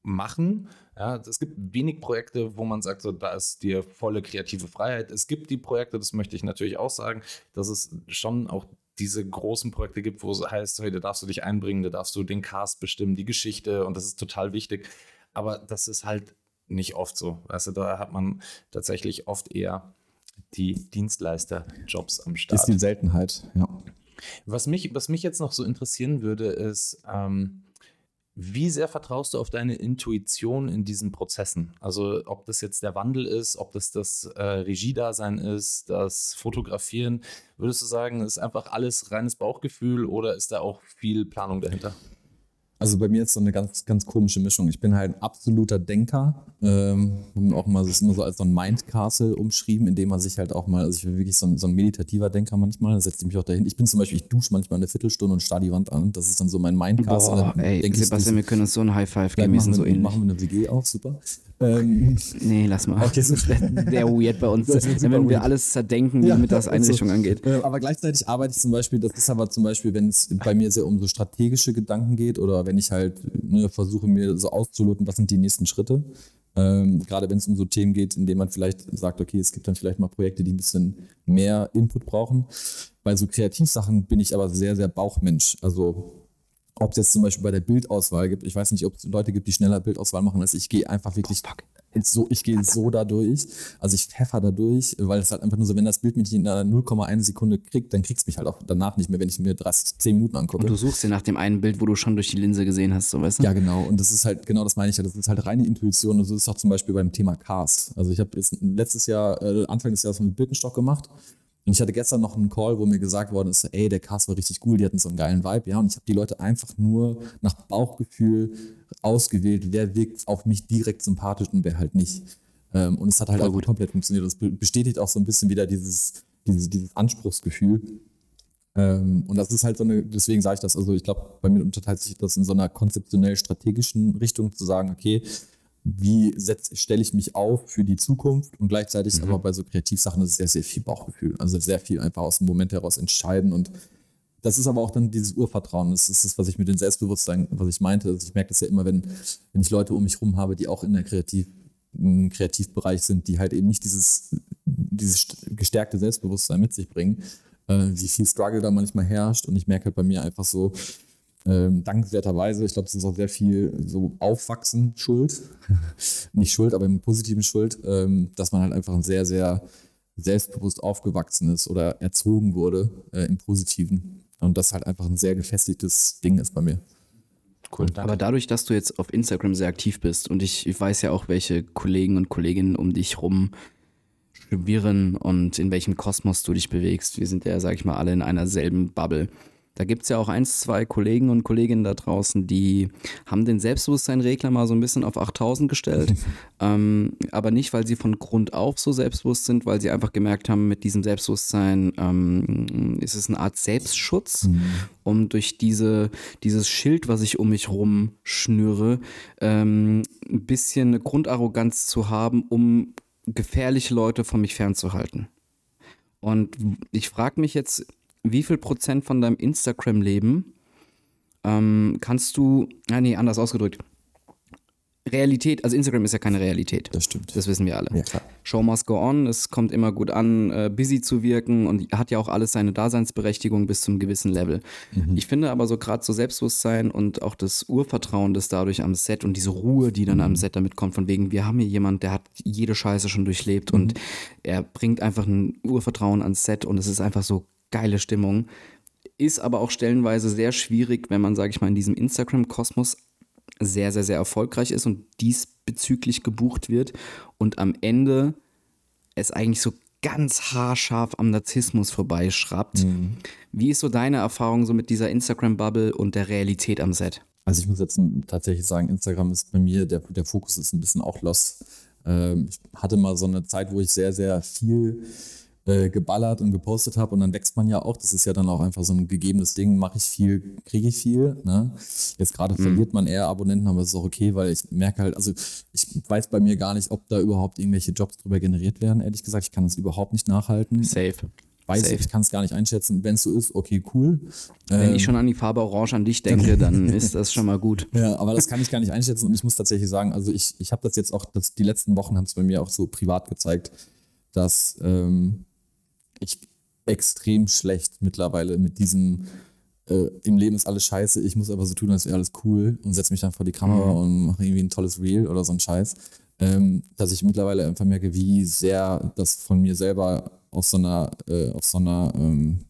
machen. Ja, es gibt wenig Projekte, wo man sagt, so, da ist dir volle kreative Freiheit. Es gibt die Projekte, das möchte ich natürlich auch sagen, dass es schon auch diese großen Projekte gibt, wo es heißt, hey, da darfst du dich einbringen, da darfst du den Cast bestimmen, die Geschichte und das ist total wichtig. Aber das ist halt nicht oft so. Weißt du, da hat man tatsächlich oft eher die Dienstleister-Jobs am Start. Ist die Seltenheit, ja. Was mich, was mich jetzt noch so interessieren würde, ist, ähm, wie sehr vertraust du auf deine Intuition in diesen Prozessen? Also ob das jetzt der Wandel ist, ob das das äh, Regiedasein ist, das Fotografieren. Würdest du sagen, ist einfach alles reines Bauchgefühl oder ist da auch viel Planung dahinter? Also bei mir ist so eine ganz, ganz komische Mischung. Ich bin halt ein absoluter Denker. Ähm, auch mal, das ist immer so als so ein Mindcastle umschrieben, in dem man sich halt auch mal, also ich bin wirklich so ein, so ein meditativer Denker manchmal, da setze ich mich auch dahin. Ich bin zum Beispiel, ich dusche manchmal eine Viertelstunde und starr die Wand an. Das ist dann so mein Mindcastle. Boah, ey, denk ich, Sebastian, wir können uns so ein High Five geben, wir machen, sind so wir, ähnlich. machen wir eine WG auch, super. Ähm, Nee, lass mal. Okay, so- Der weird bei uns. Das super wenn wir weird. alles zerdenken, wie Ja, mit das also, Einrichtung angeht. Äh, aber gleichzeitig arbeite ich zum Beispiel, das ist aber zum Beispiel, wenn es bei mir sehr um so strategische Gedanken geht oder wenn ich halt ne, versuche mir so auszuloten, was sind die nächsten Schritte. Ähm, gerade wenn es um so Themen geht, in denen man vielleicht sagt, okay, es gibt dann vielleicht mal Projekte, die ein bisschen mehr Input brauchen. Bei so Kreativsachen bin ich aber sehr, sehr Bauchmensch. Also ob es jetzt zum Beispiel bei der Bildauswahl gibt, ich weiß nicht, ob es Leute gibt, die schneller Bildauswahl machen als ich, gehe einfach wirklich so, ich gehe so da durch. Also ich pfeffer da durch, weil es halt einfach nur so, wenn das Bild mich in einer 0,1 Sekunde kriegt, dann kriegst du mich halt auch danach nicht mehr, wenn ich mir 30, 10 Minuten angucke. Und du suchst dir nach dem einen Bild, wo du schon durch die Linse gesehen hast, so weißt du? Ja, genau. Und das ist halt, genau das meine ich ja, das ist halt reine Intuition. Und so ist es auch zum Beispiel beim Thema Cast. Also ich habe jetzt letztes Jahr, äh, Anfang des Jahres mit Birkenstock gemacht. Und ich hatte gestern noch einen Call, wo mir gesagt worden ist, ey, der Cast war richtig cool, die hatten so einen geilen Vibe, ja. Und ich habe die Leute einfach nur nach Bauchgefühl ausgewählt, wer wirkt auf mich direkt sympathisch und wer halt nicht. Ähm, und es hat halt einfach komplett funktioniert. Das bestätigt auch so ein bisschen wieder dieses, dieses, dieses Anspruchsgefühl. Ähm, und das ist halt so eine, deswegen sage ich das, also ich glaube, bei mir unterteilt sich das in so einer konzeptionell-strategischen Richtung zu sagen, okay, wie stelle ich mich auf für die Zukunft und gleichzeitig mhm. aber bei so Kreativsachen ist es sehr, sehr viel Bauchgefühl. Also sehr viel einfach aus dem Moment heraus entscheiden und das ist aber auch dann dieses Urvertrauen. Das ist das, was ich mit dem Selbstbewusstsein, was ich meinte. Also ich merke das ja immer, wenn, wenn ich Leute um mich herum habe, die auch in der Kreativ, im Kreativbereich sind, die halt eben nicht dieses, dieses gestärkte Selbstbewusstsein mit sich bringen, äh, wie viel Struggle da manchmal herrscht. Und ich merke halt bei mir einfach so, ähm, dankenswerterweise, ich glaube, es ist auch sehr viel so Aufwachsen schuld. Nicht schuld, aber im positiven Schuld, ähm, dass man halt einfach ein sehr, sehr selbstbewusst aufgewachsen ist oder erzogen wurde äh, im Positiven. Und das halt einfach ein sehr gefestigtes Ding ist bei mir. Cool, danke. Aber dadurch, dass du jetzt auf Instagram sehr aktiv bist und ich, ich weiß ja auch, welche Kollegen und Kolleginnen um dich rum schwirren und in welchem Kosmos du dich bewegst. Wir sind ja, sag ich mal, alle in einer selben Bubble. Da gibt es ja auch eins, zwei Kollegen und Kolleginnen da draußen, die haben den Selbstbewusstseinregler mal so ein bisschen auf 8000 gestellt. ähm, aber nicht, weil sie von Grund auf so selbstbewusst sind, weil sie einfach gemerkt haben, mit diesem Selbstbewusstsein ähm, ist es eine Art Selbstschutz, mhm. um durch diese, dieses Schild, was ich um mich rum schnüre, ähm, ein bisschen eine Grundarroganz zu haben, um gefährliche Leute von mich fernzuhalten. Und ich frage mich jetzt, wie viel Prozent von deinem Instagram-Leben ähm, kannst du, ah, nee, anders ausgedrückt, Realität, also Instagram ist ja keine Realität. Das stimmt. Das wissen wir alle. Ja, klar. Show must go on, es kommt immer gut an, äh, busy zu wirken und hat ja auch alles seine Daseinsberechtigung bis zum gewissen Level. Mhm. Ich finde aber so gerade so Selbstbewusstsein und auch das Urvertrauen, das dadurch am Set und diese Ruhe, die dann mhm. am Set damit kommt, von wegen, wir haben hier jemand, der hat jede Scheiße schon durchlebt mhm. und er bringt einfach ein Urvertrauen ans Set und es ist einfach so geile Stimmung. Ist aber auch stellenweise sehr schwierig, wenn man, sage ich mal, in diesem Instagram-Kosmos sehr, sehr, sehr erfolgreich ist und diesbezüglich gebucht wird und am Ende es eigentlich so ganz haarscharf am Narzissmus vorbeischraubt. Mhm. Wie ist so deine Erfahrung so mit dieser Instagram-Bubble und der Realität am Set? Also ich muss jetzt tatsächlich sagen, Instagram ist bei mir, der, der Fokus ist ein bisschen auch lost. Ähm, ich hatte mal so eine Zeit, wo ich sehr, sehr viel äh, geballert und gepostet habe und dann wächst man ja auch. Das ist ja dann auch einfach so ein gegebenes Ding. Mache ich viel, kriege ich viel. Ne? Jetzt gerade mhm. verliert man eher Abonnenten, aber es ist auch okay, weil ich merke halt, also ich weiß bei mir gar nicht, ob da überhaupt irgendwelche Jobs drüber generiert werden. Ehrlich gesagt, ich kann es überhaupt nicht nachhalten. Safe. Weiß Safe. ich, kann es gar nicht einschätzen. Wenn es so ist, okay, cool. Wenn ähm, ich schon an die Farbe Orange an dich denke, dann ist das schon mal gut. Ja, aber das kann ich gar nicht einschätzen und ich muss tatsächlich sagen, also ich, ich habe das jetzt auch, das, die letzten Wochen haben es bei mir auch so privat gezeigt, dass ähm, ich extrem schlecht mittlerweile mit diesem äh, im Leben ist alles scheiße, ich muss aber so tun, als wäre alles cool und setze mich dann vor die Kamera mhm. und mache irgendwie ein tolles Reel oder so ein Scheiß. Ähm, dass ich mittlerweile einfach merke, wie sehr das von mir selber aus so einer, äh, aus so einer, ähm,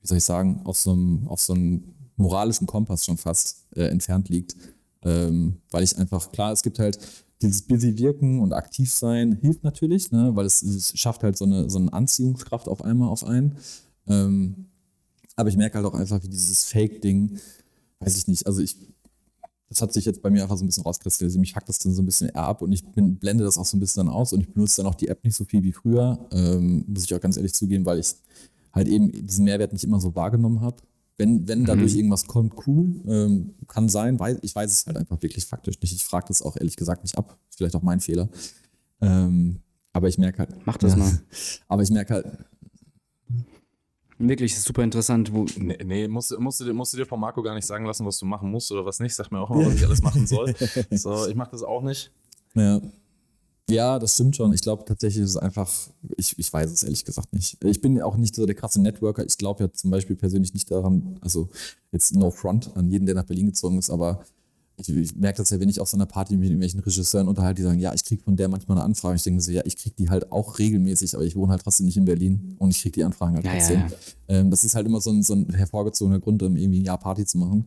wie soll ich sagen, aus so einem, aus so einem moralischen Kompass schon fast äh, entfernt liegt. Ähm, weil ich einfach, klar, es gibt halt dieses busy wirken und aktiv sein hilft natürlich, ne, weil es, es, schafft halt so eine, so eine Anziehungskraft auf einmal auf einen. Ähm, aber ich merke halt auch einfach, wie dieses Fake-Ding, weiß ich nicht, also ich, das hat sich jetzt bei mir einfach so ein bisschen rauskristallisiert. Mich hackt das dann so ein bisschen eher ab und ich bin, blende das auch so ein bisschen dann aus und ich benutze dann auch die App nicht so viel wie früher, ähm, muss ich auch ganz ehrlich zugeben, weil ich halt eben diesen Mehrwert nicht immer so wahrgenommen habe. Wenn, wenn dadurch mhm. irgendwas kommt, cool, ähm, kann sein, weil ich weiß es halt einfach wirklich faktisch nicht. Ich frage das auch ehrlich gesagt nicht ab. Vielleicht auch mein Fehler. Ähm, aber ich merke halt. Mach das ja, mal. Aber ich merke halt. Wirklich, ist super interessant. Wo nee, nee musst, musst, du, musst du dir von Marco gar nicht sagen lassen, was du machen musst oder was nicht. Sag mir auch immer, was ich alles machen soll. so, ich mache das auch nicht. Ja. Ja, das stimmt schon. Ich glaube tatsächlich ist es einfach, ich, ich weiß es ehrlich gesagt nicht. Ich bin auch nicht so der krasse Networker. Ich glaube ja zum Beispiel persönlich nicht daran, also jetzt no front an jeden, der nach Berlin gezogen ist, aber ich, ich merke das ja, wenn ich auf so einer Party mit irgendwelchen Regisseuren unterhalte, die sagen, ja, ich kriege von der manchmal eine Anfrage. Ich denke mir so, ja, ich kriege die halt auch regelmäßig, aber ich wohne halt trotzdem nicht in Berlin und ich kriege die Anfragen halt trotzdem. Ja, ja, ja. Ähm, das ist halt immer so ein, so ein hervorgezogener Grund, um irgendwie ein Jahr Party zu machen.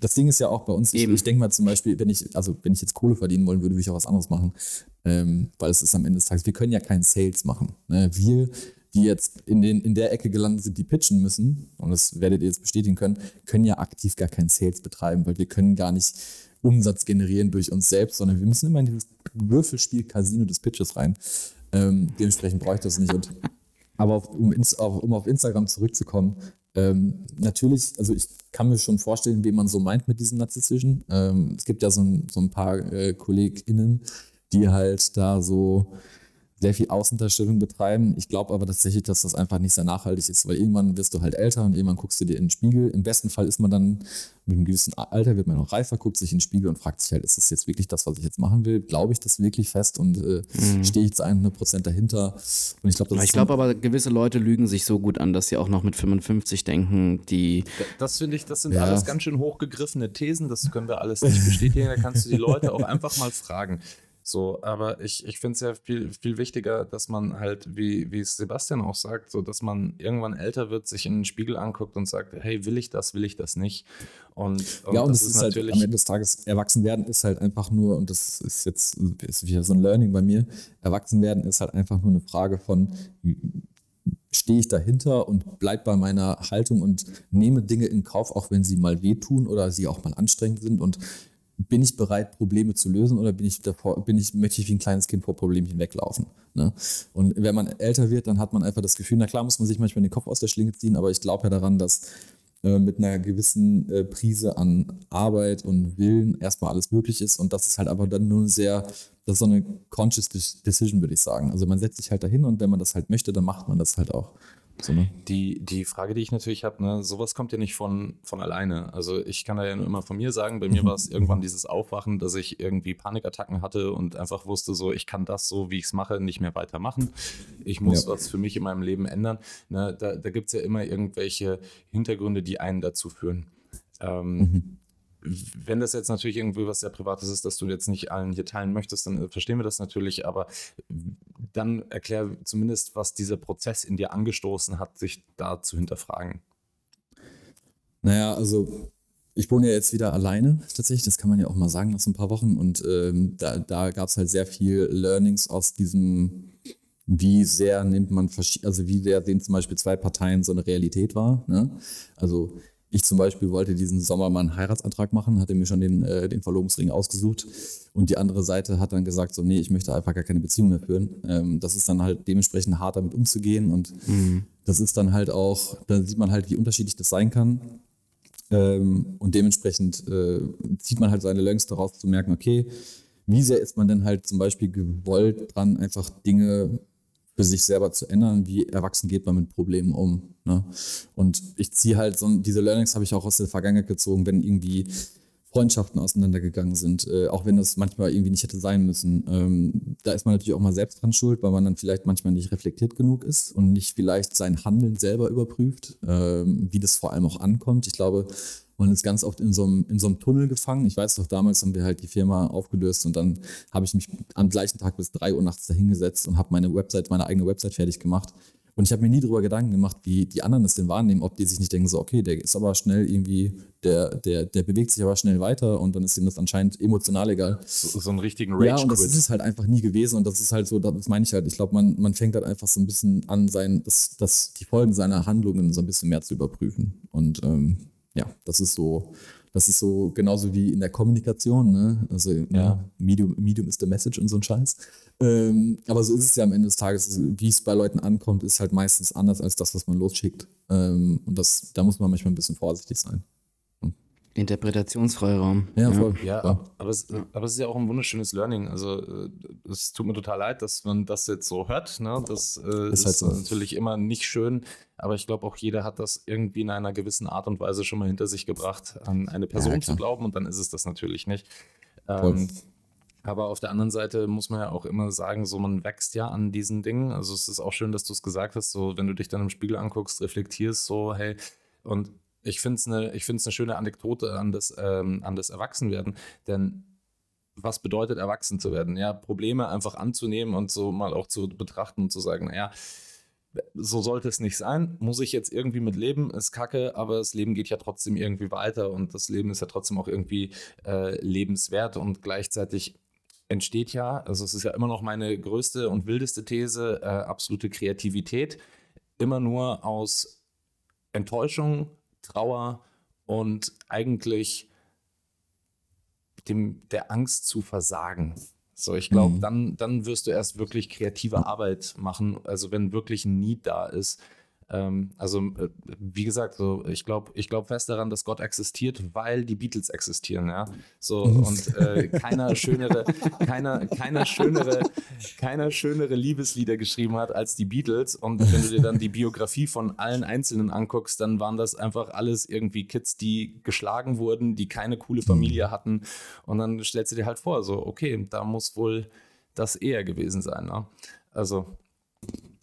Das Ding ist ja auch bei uns, ich, ich denke mal zum Beispiel, wenn ich, also wenn ich jetzt Kohle verdienen wollen würde, würde ich auch was anderes machen. Ähm, weil es ist am Ende des Tages, wir können ja keinen Sales machen. Ne? Wir, die jetzt in, den, in der Ecke gelandet sind, die pitchen müssen, und das werdet ihr jetzt bestätigen können, können ja aktiv gar keinen Sales betreiben, weil wir können gar nicht Umsatz generieren durch uns selbst, sondern wir müssen immer in dieses Würfelspiel Casino des Pitches rein. Ähm, dementsprechend brauche ich das nicht. Und, aber auf, um, auf, um auf Instagram zurückzukommen, ähm, natürlich, also ich kann mir schon vorstellen, wie man so meint mit diesem narzisstischen. Ähm, es gibt ja so ein, so ein paar äh, KollegInnen, die halt da so sehr viel Außendarstellung betreiben. Ich glaube aber tatsächlich, dass das einfach nicht sehr nachhaltig ist, weil irgendwann wirst du halt älter und irgendwann guckst du dir in den Spiegel. Im besten Fall ist man dann mit einem gewissen Alter, wird man noch reifer, guckt sich in den Spiegel und fragt sich halt, ist das jetzt wirklich das, was ich jetzt machen will? Glaube ich das wirklich fest und äh, mhm. stehe ich zu 100% dahinter? Und ich glaube, Ich glaube aber, gewisse Leute lügen sich so gut an, dass sie auch noch mit 55 denken, die. Das finde ich, das sind ja. alles ganz schön hochgegriffene Thesen, das können wir alles nicht bestätigen. Da kannst du die Leute auch einfach mal fragen. So, aber ich, ich finde es ja viel, viel wichtiger, dass man halt, wie, wie es Sebastian auch sagt, so dass man irgendwann älter wird, sich in den Spiegel anguckt und sagt, hey, will ich das, will ich das nicht? Und, und ja, und das, das ist, ist halt natürlich. Halt, am Ende des Tages, erwachsen werden ist halt einfach nur, und das ist jetzt ist wieder so ein Learning bei mir, erwachsen werden ist halt einfach nur eine Frage von, stehe ich dahinter und bleibe bei meiner Haltung und nehme Dinge in Kauf, auch wenn sie mal wehtun oder sie auch mal anstrengend sind und bin ich bereit, Probleme zu lösen oder bin ich davor, bin ich, möchte ich wie ein kleines Kind vor Problemchen weglaufen? Ne? Und wenn man älter wird, dann hat man einfach das Gefühl, na klar muss man sich manchmal den Kopf aus der Schlinge ziehen, aber ich glaube ja daran, dass äh, mit einer gewissen äh, Prise an Arbeit und Willen erstmal alles möglich ist und das ist halt aber dann nur sehr, das ist so eine conscious decision, würde ich sagen. Also man setzt sich halt dahin und wenn man das halt möchte, dann macht man das halt auch. So, ne? die, die Frage, die ich natürlich habe, ne, sowas kommt ja nicht von, von alleine. Also ich kann da ja nur immer von mir sagen, bei mir war es irgendwann dieses Aufwachen, dass ich irgendwie Panikattacken hatte und einfach wusste, so, ich kann das so, wie ich es mache, nicht mehr weitermachen. Ich muss ja. was für mich in meinem Leben ändern. Ne, da da gibt es ja immer irgendwelche Hintergründe, die einen dazu führen. Ähm, mhm wenn das jetzt natürlich irgendwie was sehr Privates ist, dass du jetzt nicht allen hier teilen möchtest, dann äh, verstehen wir das natürlich, aber dann erklär zumindest, was dieser Prozess in dir angestoßen hat, sich da zu hinterfragen. Naja, also ich wohne ja jetzt wieder alleine tatsächlich, das kann man ja auch mal sagen nach so ein paar Wochen und ähm, da, da gab es halt sehr viel Learnings aus diesem, wie sehr nimmt man, also wie sehr sehen zum Beispiel zwei Parteien so eine Realität war. Ne? Also ich zum Beispiel wollte diesen Sommer mal einen Heiratsantrag machen, hatte mir schon den, äh, den Verlobungsring ausgesucht. Und die andere Seite hat dann gesagt, so, nee, ich möchte einfach gar keine Beziehung mehr führen. Ähm, das ist dann halt dementsprechend hart damit umzugehen. Und mhm. das ist dann halt auch, da sieht man halt, wie unterschiedlich das sein kann. Ähm, und dementsprechend äh, zieht man halt seine Learnings daraus zu merken, okay, wie sehr ist man denn halt zum Beispiel gewollt dran, einfach Dinge für sich selber zu ändern, wie erwachsen geht man mit Problemen um. Ne? Und ich ziehe halt so, diese Learnings habe ich auch aus der Vergangenheit gezogen, wenn irgendwie Freundschaften auseinandergegangen sind, äh, auch wenn das manchmal irgendwie nicht hätte sein müssen. Ähm, da ist man natürlich auch mal selbst dran schuld, weil man dann vielleicht manchmal nicht reflektiert genug ist und nicht vielleicht sein Handeln selber überprüft, ähm, wie das vor allem auch ankommt. Ich glaube, man ist ganz oft in so, einem, in so einem Tunnel gefangen. Ich weiß doch, damals haben wir halt die Firma aufgelöst und dann habe ich mich am gleichen Tag bis drei Uhr nachts dahingesetzt und habe meine Website, meine eigene Website fertig gemacht. Und ich habe mir nie darüber Gedanken gemacht, wie die anderen das denn wahrnehmen, ob die sich nicht denken, so, okay, der ist aber schnell irgendwie, der, der, der bewegt sich aber schnell weiter und dann ist ihm das anscheinend emotional egal. So, so einen richtigen Rage. Ja, und das ist es halt einfach nie gewesen und das ist halt so, das meine ich halt. Ich glaube, man, man fängt halt einfach so ein bisschen an, sein, das, das, die Folgen seiner Handlungen so ein bisschen mehr zu überprüfen. Und ähm, ja, das ist so, das ist so genauso wie in der Kommunikation, ne? Also ja. Ne? Medium, Medium ist the message und so ein Scheiß. Ähm, aber so ist es ja am Ende des Tages, wie es bei Leuten ankommt, ist halt meistens anders als das, was man losschickt. Ähm, und das, da muss man manchmal ein bisschen vorsichtig sein. Interpretationsfreiraum. Ja, voll. Ja, ja. Aber, es, aber es ist ja auch ein wunderschönes Learning. Also äh, es tut mir total leid, dass man das jetzt so hört. Ne? Das äh, ist, ist halt so. natürlich immer nicht schön. Aber ich glaube, auch jeder hat das irgendwie in einer gewissen Art und Weise schon mal hinter sich gebracht, an eine Person ja, zu glauben. Und dann ist es das natürlich nicht. Ähm, aber auf der anderen Seite muss man ja auch immer sagen, so man wächst ja an diesen Dingen. Also es ist auch schön, dass du es gesagt hast, so wenn du dich dann im Spiegel anguckst, reflektierst, so hey, und ich finde es eine ne schöne Anekdote an das, ähm, an das Erwachsenwerden, denn was bedeutet erwachsen zu werden? Ja, Probleme einfach anzunehmen und so mal auch zu betrachten und zu sagen, naja, so sollte es nicht sein, muss ich jetzt irgendwie mit leben, ist kacke, aber das Leben geht ja trotzdem irgendwie weiter und das Leben ist ja trotzdem auch irgendwie äh, lebenswert. Und gleichzeitig entsteht ja, also es ist ja immer noch meine größte und wildeste These, äh, absolute Kreativität. Immer nur aus Enttäuschung, Trauer und eigentlich dem, der Angst zu versagen. So, ich glaube, mhm. dann, dann wirst du erst wirklich kreative Arbeit machen. Also wenn wirklich ein Need da ist, ähm, also, äh, wie gesagt, so, ich glaube ich glaub fest daran, dass Gott existiert, weil die Beatles existieren, ja. So, und äh, keiner schönere, keiner, keiner schönere, keiner schönere Liebeslieder geschrieben hat als die Beatles. Und wenn du dir dann die Biografie von allen Einzelnen anguckst, dann waren das einfach alles irgendwie Kids, die geschlagen wurden, die keine coole Familie hatten. Und dann stellst du dir halt vor, so, okay, da muss wohl das eher gewesen sein. Ne? Also,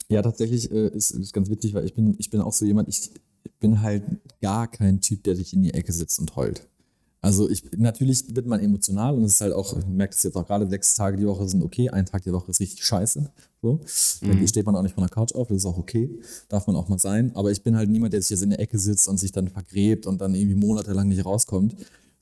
ja, tatsächlich äh, ist, ist ganz witzig, weil ich bin, ich bin auch so jemand, ich bin halt gar kein Typ, der sich in die Ecke sitzt und heult. Also ich natürlich wird man emotional und es ist halt auch, ich merke das jetzt auch gerade, sechs Tage die Woche sind okay, ein Tag die Woche ist richtig scheiße. So. Mhm. Dann steht man auch nicht von der Couch auf, das ist auch okay, darf man auch mal sein. Aber ich bin halt niemand, der sich jetzt in der Ecke sitzt und sich dann vergräbt und dann irgendwie monatelang nicht rauskommt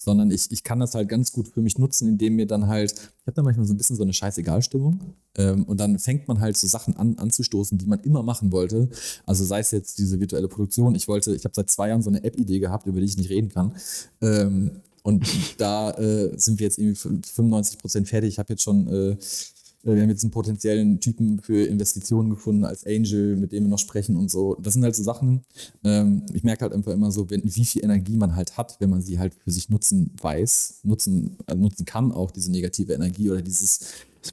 sondern ich, ich kann das halt ganz gut für mich nutzen, indem mir dann halt, ich habe da manchmal so ein bisschen so eine Scheißegal-Stimmung ähm, und dann fängt man halt so Sachen an, anzustoßen, die man immer machen wollte. Also sei es jetzt diese virtuelle Produktion, ich wollte, ich habe seit zwei Jahren so eine App-Idee gehabt, über die ich nicht reden kann. Ähm, und da äh, sind wir jetzt irgendwie 95 Prozent fertig. Ich habe jetzt schon äh, wir haben jetzt einen potenziellen Typen für Investitionen gefunden als Angel, mit dem wir noch sprechen und so. Das sind halt so Sachen. Ähm, ich merke halt einfach immer so, wenn, wie viel Energie man halt hat, wenn man sie halt für sich nutzen weiß, nutzen, äh, nutzen kann, auch diese negative Energie oder dieses.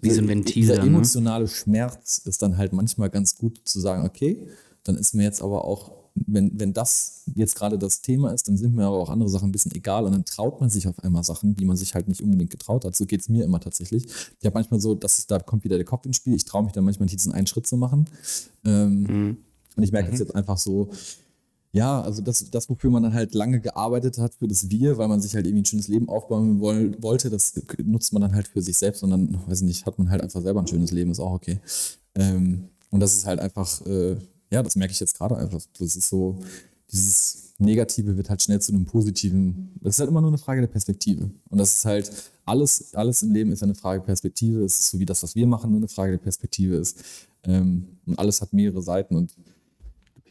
Wie so ein Ventil. Dieser ne? emotionale Schmerz ist dann halt manchmal ganz gut zu sagen, okay, dann ist mir jetzt aber auch wenn, wenn das jetzt gerade das Thema ist, dann sind mir aber auch andere Sachen ein bisschen egal und dann traut man sich auf einmal Sachen, die man sich halt nicht unbedingt getraut hat. So geht es mir immer tatsächlich. Ich habe manchmal so, dass da kommt wieder der Kopf ins Spiel. Ich traue mich dann manchmal diesen einen Schritt zu machen. Ähm, mhm. Und ich merke mhm. jetzt einfach so, ja, also das, das, wofür man dann halt lange gearbeitet hat, für das Wir, weil man sich halt irgendwie ein schönes Leben aufbauen wollte, das nutzt man dann halt für sich selbst und dann, weiß ich nicht, hat man halt einfach selber ein schönes Leben, ist auch okay. Ähm, und das ist halt einfach, äh, ja, das merke ich jetzt gerade einfach. Das ist so, dieses Negative wird halt schnell zu einem Positiven. Das ist halt immer nur eine Frage der Perspektive. Und das ist halt, alles, alles im Leben ist eine Frage der Perspektive. Es ist so wie das, was wir machen, nur eine Frage der Perspektive ist. Ähm, und alles hat mehrere Seiten und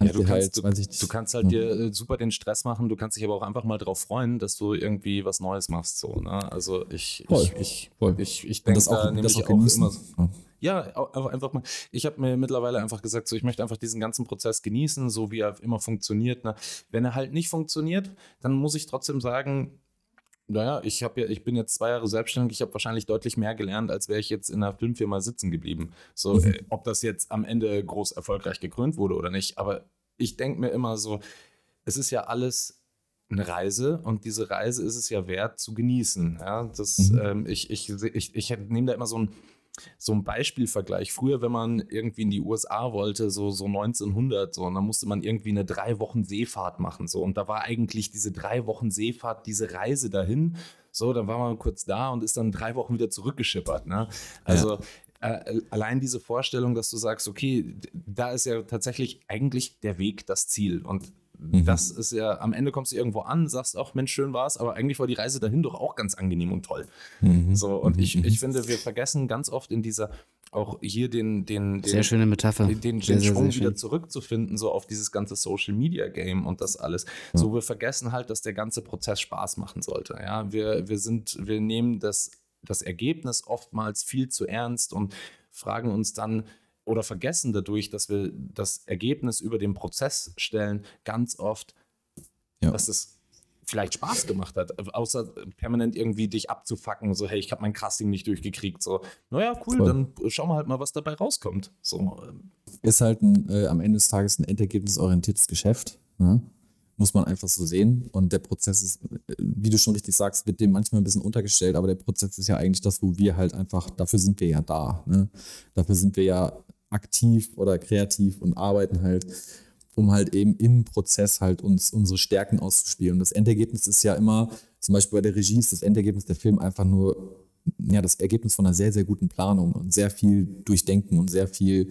ja, du, kannst, halt, du, du, kannst halt ja. dir äh, super den Stress machen, du kannst dich aber auch einfach mal darauf freuen, dass du irgendwie was Neues machst. So, ne? Also ich, Voll. ich, ich, ich, ich denke da auch, nämlich auch, auch immer so. Ja, einfach mal. Ich habe mir mittlerweile einfach gesagt, so ich möchte einfach diesen ganzen Prozess genießen, so wie er immer funktioniert. Ne? Wenn er halt nicht funktioniert, dann muss ich trotzdem sagen, naja, ich habe ja, ich bin jetzt zwei Jahre selbstständig, ich habe wahrscheinlich deutlich mehr gelernt, als wäre ich jetzt in einer Filmfirma sitzen geblieben. So, mhm. äh, ob das jetzt am Ende groß erfolgreich gekrönt wurde oder nicht, aber ich denke mir immer so, es ist ja alles eine Reise und diese Reise ist es ja wert zu genießen. Ja, das, mhm. ähm, ich, ich, ich, ich nehme da immer so ein so ein Beispielvergleich. Früher, wenn man irgendwie in die USA wollte, so, so 1900, so, und dann musste man irgendwie eine drei Wochen Seefahrt machen. So, und da war eigentlich diese drei Wochen Seefahrt, diese Reise dahin. So, dann war man kurz da und ist dann drei Wochen wieder zurückgeschippert. Ne? Also ja. äh, allein diese Vorstellung, dass du sagst, okay, da ist ja tatsächlich eigentlich der Weg das Ziel. Und Mhm. Das ist ja, am Ende kommst du irgendwo an, sagst auch, Mensch, schön war es, aber eigentlich war die Reise dahin doch auch ganz angenehm und toll. Mhm. So, und ich, mhm. ich finde, wir vergessen ganz oft in dieser, auch hier den, den, den sehr schöne Metapher. Den, den, sehr, den Sprung sehr, wieder zurückzufinden, so auf dieses ganze Social Media Game und das alles. Ja. So, wir vergessen halt, dass der ganze Prozess Spaß machen sollte. Ja, wir, wir sind, wir nehmen das, das Ergebnis oftmals viel zu ernst und fragen uns dann, oder vergessen dadurch, dass wir das Ergebnis über den Prozess stellen, ganz oft, ja. dass es vielleicht Spaß gemacht hat, außer permanent irgendwie dich abzufacken, so hey, ich habe mein Casting nicht durchgekriegt, so naja, cool, Voll. dann schauen wir halt mal, was dabei rauskommt. So. Ähm. Ist halt ein, äh, am Ende des Tages ein endergebnisorientiertes Geschäft, ne? muss man einfach so sehen und der Prozess ist, äh, wie du schon richtig sagst, wird dem manchmal ein bisschen untergestellt, aber der Prozess ist ja eigentlich das, wo wir halt einfach, dafür sind wir ja da, ne? dafür sind wir ja aktiv oder kreativ und arbeiten halt, um halt eben im Prozess halt uns unsere Stärken auszuspielen. Und das Endergebnis ist ja immer, zum Beispiel bei der Regie ist das Endergebnis der Film einfach nur ja, das Ergebnis von einer sehr, sehr guten Planung und sehr viel Durchdenken und sehr viel,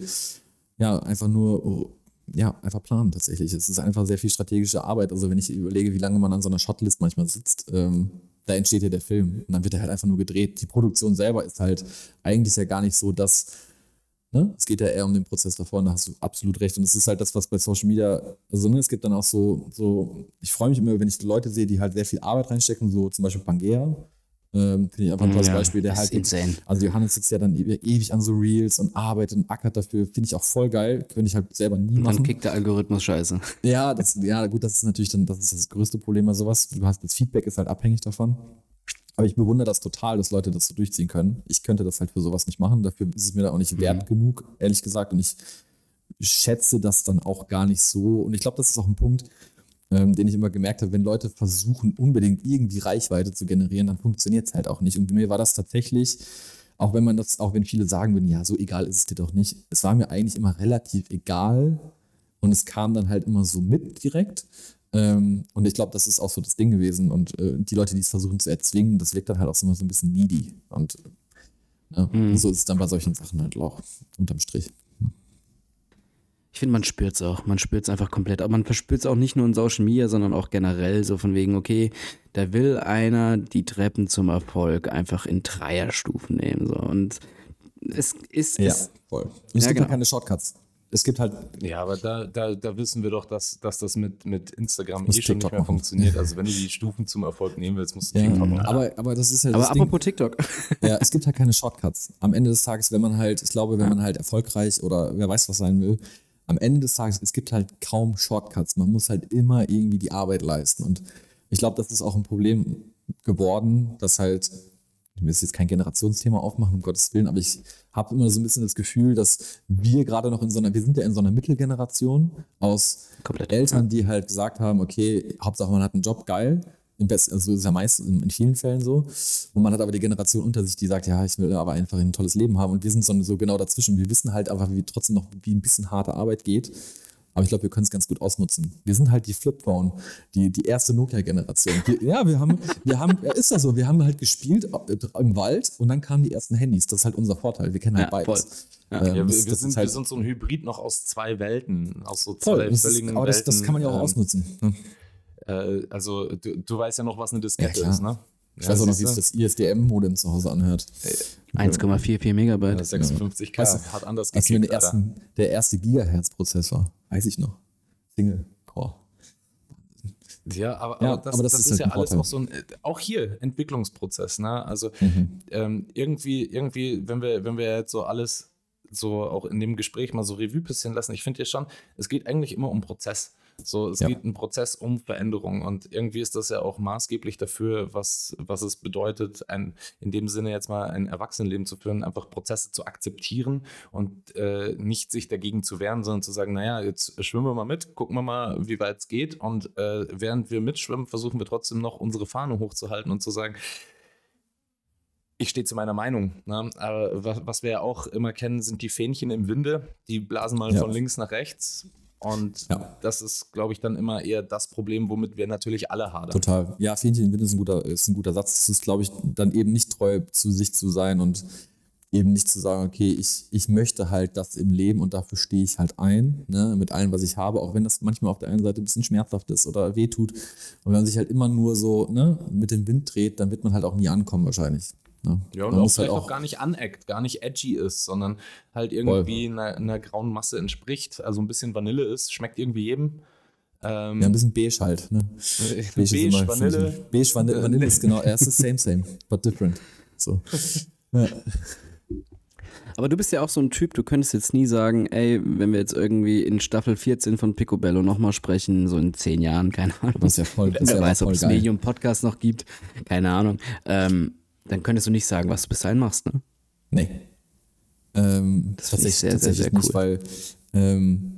ja, einfach nur, ja, einfach planen tatsächlich. Es ist einfach sehr viel strategische Arbeit. Also wenn ich überlege, wie lange man an so einer Shotlist manchmal sitzt, ähm, da entsteht ja der Film und dann wird er halt einfach nur gedreht. Die Produktion selber ist halt eigentlich ja gar nicht so, dass Ne? Es geht ja eher um den Prozess davor und da hast du absolut recht. Und es ist halt das, was bei Social Media, also ne, es gibt dann auch so, so ich freue mich immer, wenn ich Leute sehe, die halt sehr viel Arbeit reinstecken, so zum Beispiel Pangea. Ähm, Finde ich einfach ein tolles Ja, Beispiel, der halt. insane. Also Johannes sitzt ja dann e- ewig an so Reels und arbeitet und ackert dafür. Finde ich auch voll geil. Könnte ich halt selber nie Und dann machen. kickt der Algorithmus scheiße. Ja, das, ja, gut, das ist natürlich dann, das ist das größte Problem bei sowas. Du hast das Feedback ist halt abhängig davon. Aber ich bewundere das total, dass Leute das so durchziehen können. Ich könnte das halt für sowas nicht machen. Dafür ist es mir da auch nicht wert genug, ehrlich gesagt. Und ich schätze das dann auch gar nicht so. Und ich glaube, das ist auch ein Punkt, ähm, den ich immer gemerkt habe, wenn Leute versuchen, unbedingt irgendwie Reichweite zu generieren, dann funktioniert es halt auch nicht. Und bei mir war das tatsächlich, auch wenn man das, auch wenn viele sagen würden, ja, so egal ist es dir doch nicht, es war mir eigentlich immer relativ egal. Und es kam dann halt immer so mit direkt. Ähm, und ich glaube, das ist auch so das Ding gewesen. Und äh, die Leute, die es versuchen zu erzwingen, das wirkt dann halt auch immer so ein bisschen needy. Und ne, so ist es dann bei solchen Sachen halt auch unterm Strich. Ich finde, man spürt es auch. Man spürt es einfach komplett. Aber man verspürt es auch nicht nur in Social Media, sondern auch generell so von wegen, okay, da will einer die Treppen zum Erfolg einfach in Dreierstufen nehmen. So. Und es ist, Ja, es, voll. Und es Ja, gibt genau. keine Shortcuts. Es gibt halt, Ja, aber da, da, da wissen wir doch, dass, dass das mit, mit Instagram eh schon TikTok nicht mehr funktioniert. Also wenn du die Stufen zum Erfolg nehmen willst, musst du ja, TikTok machen. aber, aber das ist halt aber das Ding. apropos TikTok. Ja, es gibt halt keine Shortcuts. Am Ende des Tages, wenn man halt, ich glaube, wenn man halt erfolgreich oder wer weiß was sein will, am Ende des Tages, es gibt halt kaum Shortcuts. Man muss halt immer irgendwie die Arbeit leisten. Und ich glaube, das ist auch ein Problem geworden, dass halt, ich will jetzt kein Generationsthema aufmachen, um Gottes Willen, aber ich habe immer so ein bisschen das Gefühl, dass wir gerade noch in so einer, wir sind ja in so einer Mittelgeneration aus Komplett. Eltern, die halt gesagt haben, okay, Hauptsache man hat einen Job, geil. Im Best, also ist ja meist in, in vielen Fällen so. Und man hat aber die Generation unter sich, die sagt, ja, ich will aber einfach ein tolles Leben haben. Und wir sind so, so genau dazwischen. Wir wissen halt einfach, wie trotzdem noch, wie ein bisschen harte Arbeit geht. Aber ich glaube, wir können es ganz gut ausnutzen. Wir sind halt die Flipphone, die, die erste Nokia-Generation. Ja, wir haben, wir haben, ja, ist das so, wir haben halt gespielt im Wald und dann kamen die ersten Handys. Das ist halt unser Vorteil. Wir kennen halt Ja, beides. voll. Ähm, Ja, wir, das- wir, das sind, halt wir sind so ein Hybrid noch aus zwei Welten, aus so voll. zwei ist, völligen aber das, Welten. kann man ja auch Ähm, ausnutzen. ne? Äh, also du, du weißt ja noch, was eine Diskette Ja, ist, ne? Ich weiß auch noch, wie es das ISDM-Modem zu Hause anhört. 1,44 Megabyte. Ja, 56k, Weißt du, hat anders gekickt, Alter. ersten, der erste Gigahertz-Prozessor, weiß ich noch. Single Core. Ja, aber, Ja, aber das, aber das das ist ist, halt ja alles Vorteil. auch so ein, äh, auch hier Entwicklungsprozess, ne? Also Mhm. ähm, irgendwie, irgendwie, wenn wir, wenn wir jetzt so alles so auch in dem Gespräch mal so Revue passieren lassen, ich finde ja schon, es geht eigentlich immer um Prozess. So, es Ja. geht ein Prozess um Veränderung und irgendwie ist das ja auch maßgeblich dafür, was, was es bedeutet, ein, in dem Sinne jetzt mal ein Erwachsenenleben zu führen, einfach Prozesse zu akzeptieren und äh, nicht sich dagegen zu wehren, sondern zu sagen, naja, jetzt schwimmen wir mal mit, gucken wir mal, wie weit es geht und äh, während wir mitschwimmen, versuchen wir trotzdem noch unsere Fahne hochzuhalten und zu sagen, ich stehe zu meiner Meinung. Ne? Aber was, was wir ja auch immer kennen, sind die Fähnchen im Winde. Die blasen mal Ja. von links nach rechts. Und Ja. das ist, glaube ich, dann immer eher das Problem, womit wir natürlich alle hadern. Total. Ja, Fähnchen im Wind ist ein guter, ist ein guter Satz. Das ist, glaube ich, dann eben nicht treu zu sich zu sein und eben nicht zu sagen, okay, ich, ich möchte halt das im Leben und dafür stehe ich halt ein, ne, mit allem, was ich habe, auch wenn das manchmal auf der einen Seite ein bisschen schmerzhaft ist oder wehtut. Und wenn man sich halt immer nur so ne, mit dem Wind dreht, dann wird man halt auch nie ankommen wahrscheinlich. Ne? Ja, und man auch vielleicht auch gar nicht aneckt, gar nicht edgy ist, sondern halt irgendwie einer, einer grauen Masse entspricht. Also ein bisschen Vanille ist, schmeckt irgendwie jedem. Ähm, ja, ein bisschen beige halt. Ne? beige, ist immer- Vanille. Beige, Vanille, Vanille ist genau, es ist same, same, but different. So. Ja. Aber du bist ja auch so ein Typ, du könntest jetzt nie sagen, ey, wenn wir jetzt irgendwie in Staffel 14 von Picobello nochmal sprechen, so in zehn Jahren, keine Ahnung. Das ist ja voll, das ist Wer ja weiß, ob es geil. Medium Podcast noch gibt, keine Ahnung. Ähm, dann könntest du nicht sagen, was du bis dahin machst, ne? Nee. Ähm, Das tatsächlich, sehr, sehr, tatsächlich sehr nicht, cool. weil ähm,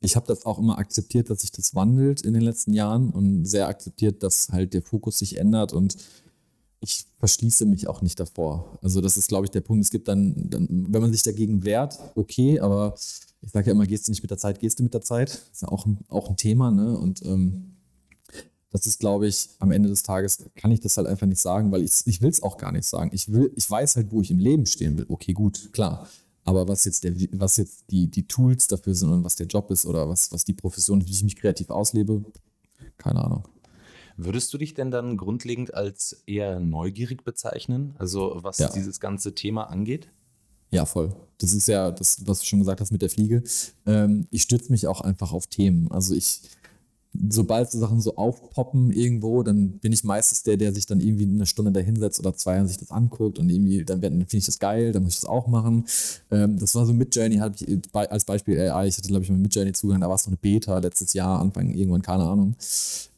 ich habe das auch immer akzeptiert, dass sich das wandelt in den letzten Jahren und sehr akzeptiert, dass halt der Fokus sich ändert und ich verschließe mich auch nicht davor. Also das ist, glaube ich, der Punkt. Es gibt dann, dann, wenn man sich dagegen wehrt, okay, aber ich sage ja immer, gehst du nicht mit der Zeit, gehst du mit der Zeit. Das ist ja auch ein, auch ein Thema, ne? Und ähm, das ist, glaube ich, am Ende des Tages kann ich das halt einfach nicht sagen, weil ich, ich will es auch gar nicht sagen. Ich will, ich weiß halt, wo ich im Leben stehen will. Okay, gut, klar. Aber was jetzt der, was jetzt die, die Tools dafür sind und was der Job ist oder was, was die Profession, wie ich mich kreativ auslebe, keine Ahnung. Würdest du dich denn dann grundlegend als eher neugierig bezeichnen? Also was Ja. dieses ganze Thema angeht? Ja, voll. Das ist ja das, was du schon gesagt hast mit der Fliege. Ähm, ich stütze mich auch einfach auf Themen. Also ich sobald so Sachen so aufpoppen irgendwo, dann bin ich meistens der, der sich dann irgendwie eine Stunde da hinsetzt oder zwei und sich das anguckt und irgendwie, dann, dann finde ich das geil, dann muss ich das auch machen. Ähm, das war so mit Journey, habe ich als Beispiel AI, ich hatte glaube ich mal mit Journey Zugang, da war es noch eine Beta letztes Jahr, Anfang irgendwann, keine Ahnung.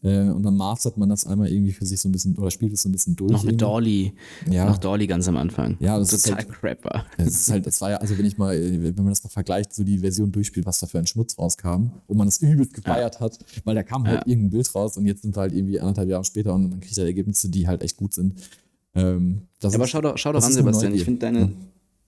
Äh, und dann mastert man das einmal irgendwie für sich so ein bisschen oder spielt es so ein bisschen durch. Noch mit Dolly. Ja. Noch Dolly ganz am Anfang. Ja, das total ist halt, crap war. Das ist halt, das war ja, also wenn ich mal, wenn man das mal vergleicht, so die Version durchspielt, was da für ein Schmutz rauskam, wo man das übelst gefeiert ja. hat, weil da kam halt ja. irgendein Bild raus und jetzt sind wir halt irgendwie anderthalb Jahre später und dann kriegt er Ergebnisse, die halt echt gut sind. Ähm, ja, aber schau doch, schau doch an, Sebastian. Ich finde deine,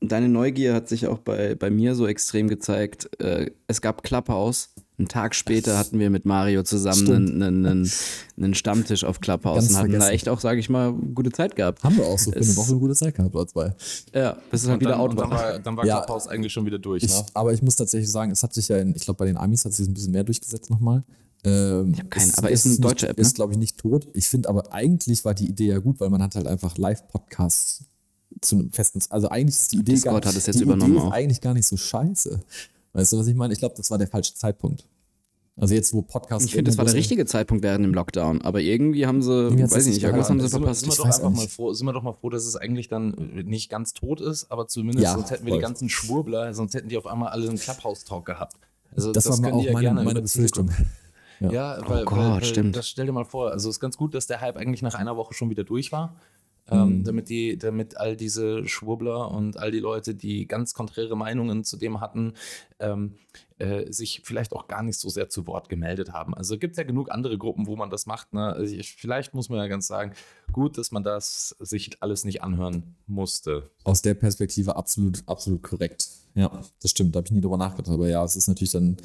deine Neugier hat sich auch bei, bei mir so extrem gezeigt. Äh, es gab Clubhouse einen Tag später hatten wir mit Mario zusammen einen, einen, einen, Stammtisch auf Clubhouse Ganz und hatten vergessen. da echt auch, sage ich mal, gute Zeit gehabt. Haben wir auch so für es, eine Woche eine gute Zeit gehabt, oder zwei. Ja, bis es halt wieder out war. Dann war, dann war ja, Clubhouse eigentlich schon wieder durch. Ich, ne? Aber ich muss tatsächlich sagen, es hat sich ja, in, ich glaube, bei den Amis hat sich ein bisschen mehr durchgesetzt nochmal. Ähm, ich habe keinen, aber ist, ist eine deutsche App. Ne? Ist, glaube ich, nicht tot. Ich finde aber eigentlich war die Idee ja gut, weil man hat halt einfach Live-Podcasts zu einem festen. Also eigentlich ist die Idee Discord gar, hat es jetzt die übernommen Idee ist eigentlich gar nicht so scheiße. Weißt du, was ich meine? Ich glaube, das war der falsche Zeitpunkt. Also jetzt, wo Podcast. Ich finde, das war der richtige Zeitpunkt während dem Lockdown. Aber irgendwie haben sie, irgendwie weiß ich nicht, irgendwas haben sie verpasst. Sind wir, doch einfach mal froh, sind wir doch mal froh, dass es eigentlich dann nicht ganz tot ist, aber zumindest ja, sonst hätten wir voll. die ganzen Schwurbler, sonst hätten die auf einmal alle einen Clubhouse-Talk gehabt. Also das, das war auch ja meine, meine Befürchtung. Ja, ja weil, oh Gott, weil, weil, stimmt. Das stell dir mal vor, also es ist ganz gut, dass der Hype eigentlich nach einer Woche schon wieder durch war. Ähm, mhm. damit, die, damit all diese Schwurbler und all die Leute, die ganz konträre Meinungen zu dem hatten, ähm, äh, sich vielleicht auch gar nicht so sehr zu Wort gemeldet haben. Also gibt es ja genug andere Gruppen, wo man das macht. Ne? Also ich, vielleicht muss man ja ganz sagen, gut, dass man das sich alles nicht anhören musste. Aus der Perspektive absolut, absolut korrekt. Ja, das stimmt. Da habe ich nie drüber nachgedacht. Aber ja, es ist natürlich dann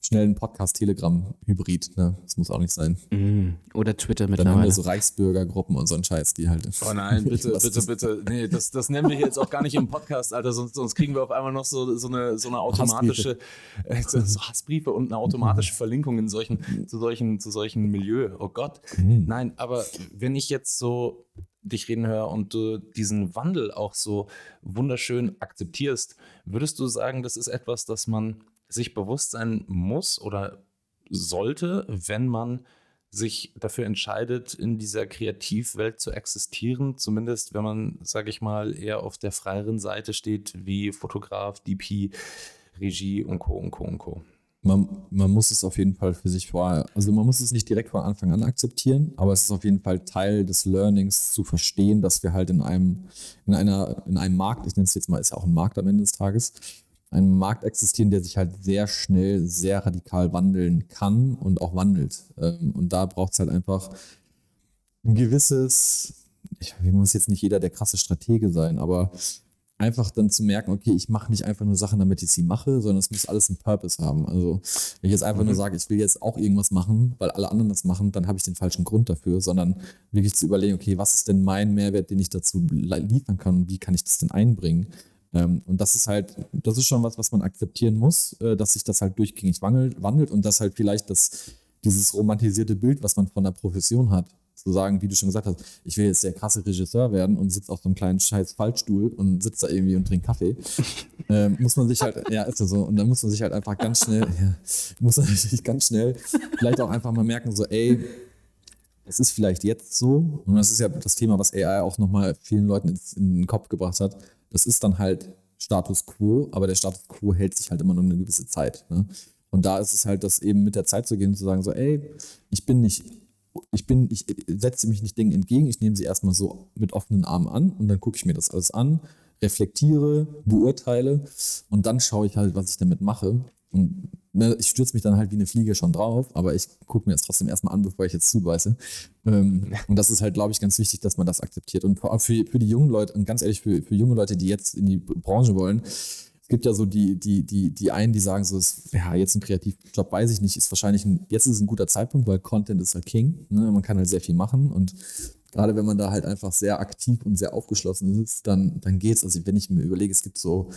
schnellen Podcast-Telegram-Hybrid. Ne? Das muss auch nicht sein. Mm, oder Twitter mittlerweile. Dann haben wir so Reichsbürgergruppen und so einen Scheiß, die halt. Oh nein, bitte, bitte, bitte. Nee, das, das nennen wir hier jetzt auch gar nicht im Podcast, Alter. Sonst, sonst kriegen wir auf einmal noch so, so, eine, so eine automatische Hassbriefe. Äh, so Hassbriefe und eine automatische Verlinkung in solchen, zu, solchen, zu solchen Milieu. Oh Gott. Mhm. Nein, aber wenn ich jetzt so dich reden höre und du diesen Wandel auch so wunderschön akzeptierst, würdest du sagen, das ist etwas, das man sich bewusst sein muss oder sollte, wenn man sich dafür entscheidet, in dieser Kreativwelt zu existieren, zumindest wenn man, sage ich mal, eher auf der freieren Seite steht, wie Fotograf, DP, Regie und Co. und Co. und Co. Man, man muss es auf jeden Fall für sich vorher, also man muss es nicht direkt von Anfang an akzeptieren, aber es ist auf jeden Fall Teil des Learnings zu verstehen, dass wir halt in einem, in einer, in einem Markt, ich nenne es jetzt mal, ist ja auch ein Markt am Ende des Tages, einem Markt existieren, der sich halt sehr schnell, sehr radikal wandeln kann und auch wandelt. Ähm, und da braucht es halt einfach ein gewisses, ich muss jetzt nicht jeder der krasse Stratege sein, aber einfach dann zu merken, okay, ich mache nicht einfach nur Sachen, damit ich sie mache, sondern es muss alles einen Purpose haben. Also wenn ich jetzt einfach mhm. nur sage, ich will jetzt auch irgendwas machen, weil alle anderen das machen, dann habe ich den falschen Grund dafür, sondern wirklich zu überlegen, okay, was ist denn mein Mehrwert, den ich dazu liefern kann und wie kann ich das denn einbringen? Ähm, und das ist halt, das ist schon was, was man akzeptieren muss, äh, dass sich das halt durchgängig wandelt, wandelt und dass halt vielleicht das, dieses romantisierte Bild, was man von der Profession hat, zu sagen, wie du schon gesagt hast, ich will jetzt der krasse Regisseur werden und sitze auf so einem kleinen scheiß Fallstuhl und sitze da irgendwie und trinke Kaffee, ähm, muss man sich halt, ja, ist ja so, und dann muss man sich halt einfach ganz schnell, ja, muss man sich ganz schnell vielleicht auch einfach mal merken, so, ey, es ist vielleicht jetzt so, und das ist ja das Thema, was AI auch nochmal vielen Leuten in den Kopf gebracht hat, das ist dann halt Status quo, aber der Status quo hält sich halt immer nur eine gewisse Zeit. Ne? Und da ist es halt, das eben mit der Zeit zu gehen und zu sagen, so, ey, ich bin nicht, ich bin, ich setze mich nicht Dingen entgegen, ich nehme sie erstmal so mit offenen Armen an und dann gucke ich mir das alles an, reflektiere, beurteile und dann schaue ich halt, was ich damit mache. Und ne, ich stürze mich dann halt wie eine Fliege schon drauf, aber ich gucke mir das trotzdem erstmal an, bevor ich jetzt zubeiße. Ähm, und das ist halt, glaube ich, ganz wichtig, dass man das akzeptiert. Und für, für die jungen Leute, und ganz ehrlich, für, für junge Leute, die jetzt in die Branche wollen, es gibt ja so die, die, die, die einen, die sagen so, ist, ja, jetzt ein Kreativjob, weiß ich nicht, ist wahrscheinlich ein, jetzt ist ein guter Zeitpunkt, weil Content ist halt King. Ne? Man kann halt sehr viel machen und gerade wenn man da halt einfach sehr aktiv und sehr aufgeschlossen ist, dann, dann geht's. Also wenn ich mir überlege, es gibt so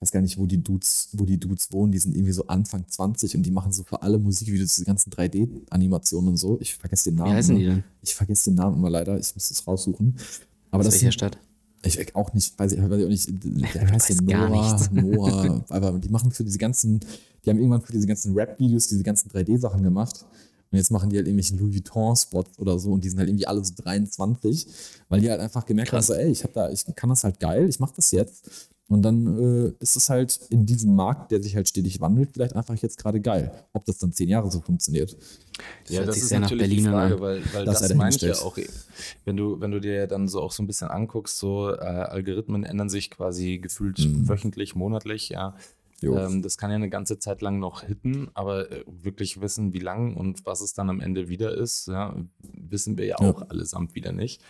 weiß gar nicht, wo die Dudes, wo die Dudes wohnen, die sind irgendwie so Anfang 20 und die machen so für alle Musikvideos diese ganzen 3D-Animationen und so. Ich vergesse den Namen. Wie heißen die denn? Ich vergesse den Namen immer leider, ich muss es raussuchen. Aber Aus das welcher sind, Stadt? Ich auch nicht, weiß ich, weiß ich auch nicht, der heißt ja Noah, Noah, aber die machen für diese ganzen, die haben irgendwann für diese ganzen Rap-Videos diese ganzen 3D-Sachen gemacht. Und jetzt machen die halt irgendwelche Louis Vuitton-Spots oder so und die sind halt irgendwie alle so 23, weil die halt einfach gemerkt Krass. haben, so, ey, ich hab da, ich kann das halt geil, ich mach das jetzt. Und dann äh, ist es halt in diesem Markt, der sich halt stetig wandelt, vielleicht einfach jetzt gerade geil. Ob das dann zehn Jahre so funktioniert. Das ja, das ist natürlich Berlin die Frage, weil, weil das, das meine ich ja auch, wenn du, wenn du dir dann so auch so ein bisschen anguckst, so äh, Algorithmen ändern sich quasi gefühlt mhm. wöchentlich, monatlich, ja. Ähm, das kann ja eine ganze Zeit lang noch hitten, aber äh, wirklich wissen, wie lang und was es dann am Ende wieder ist, ja, wissen wir ja auch ja. allesamt wieder nicht.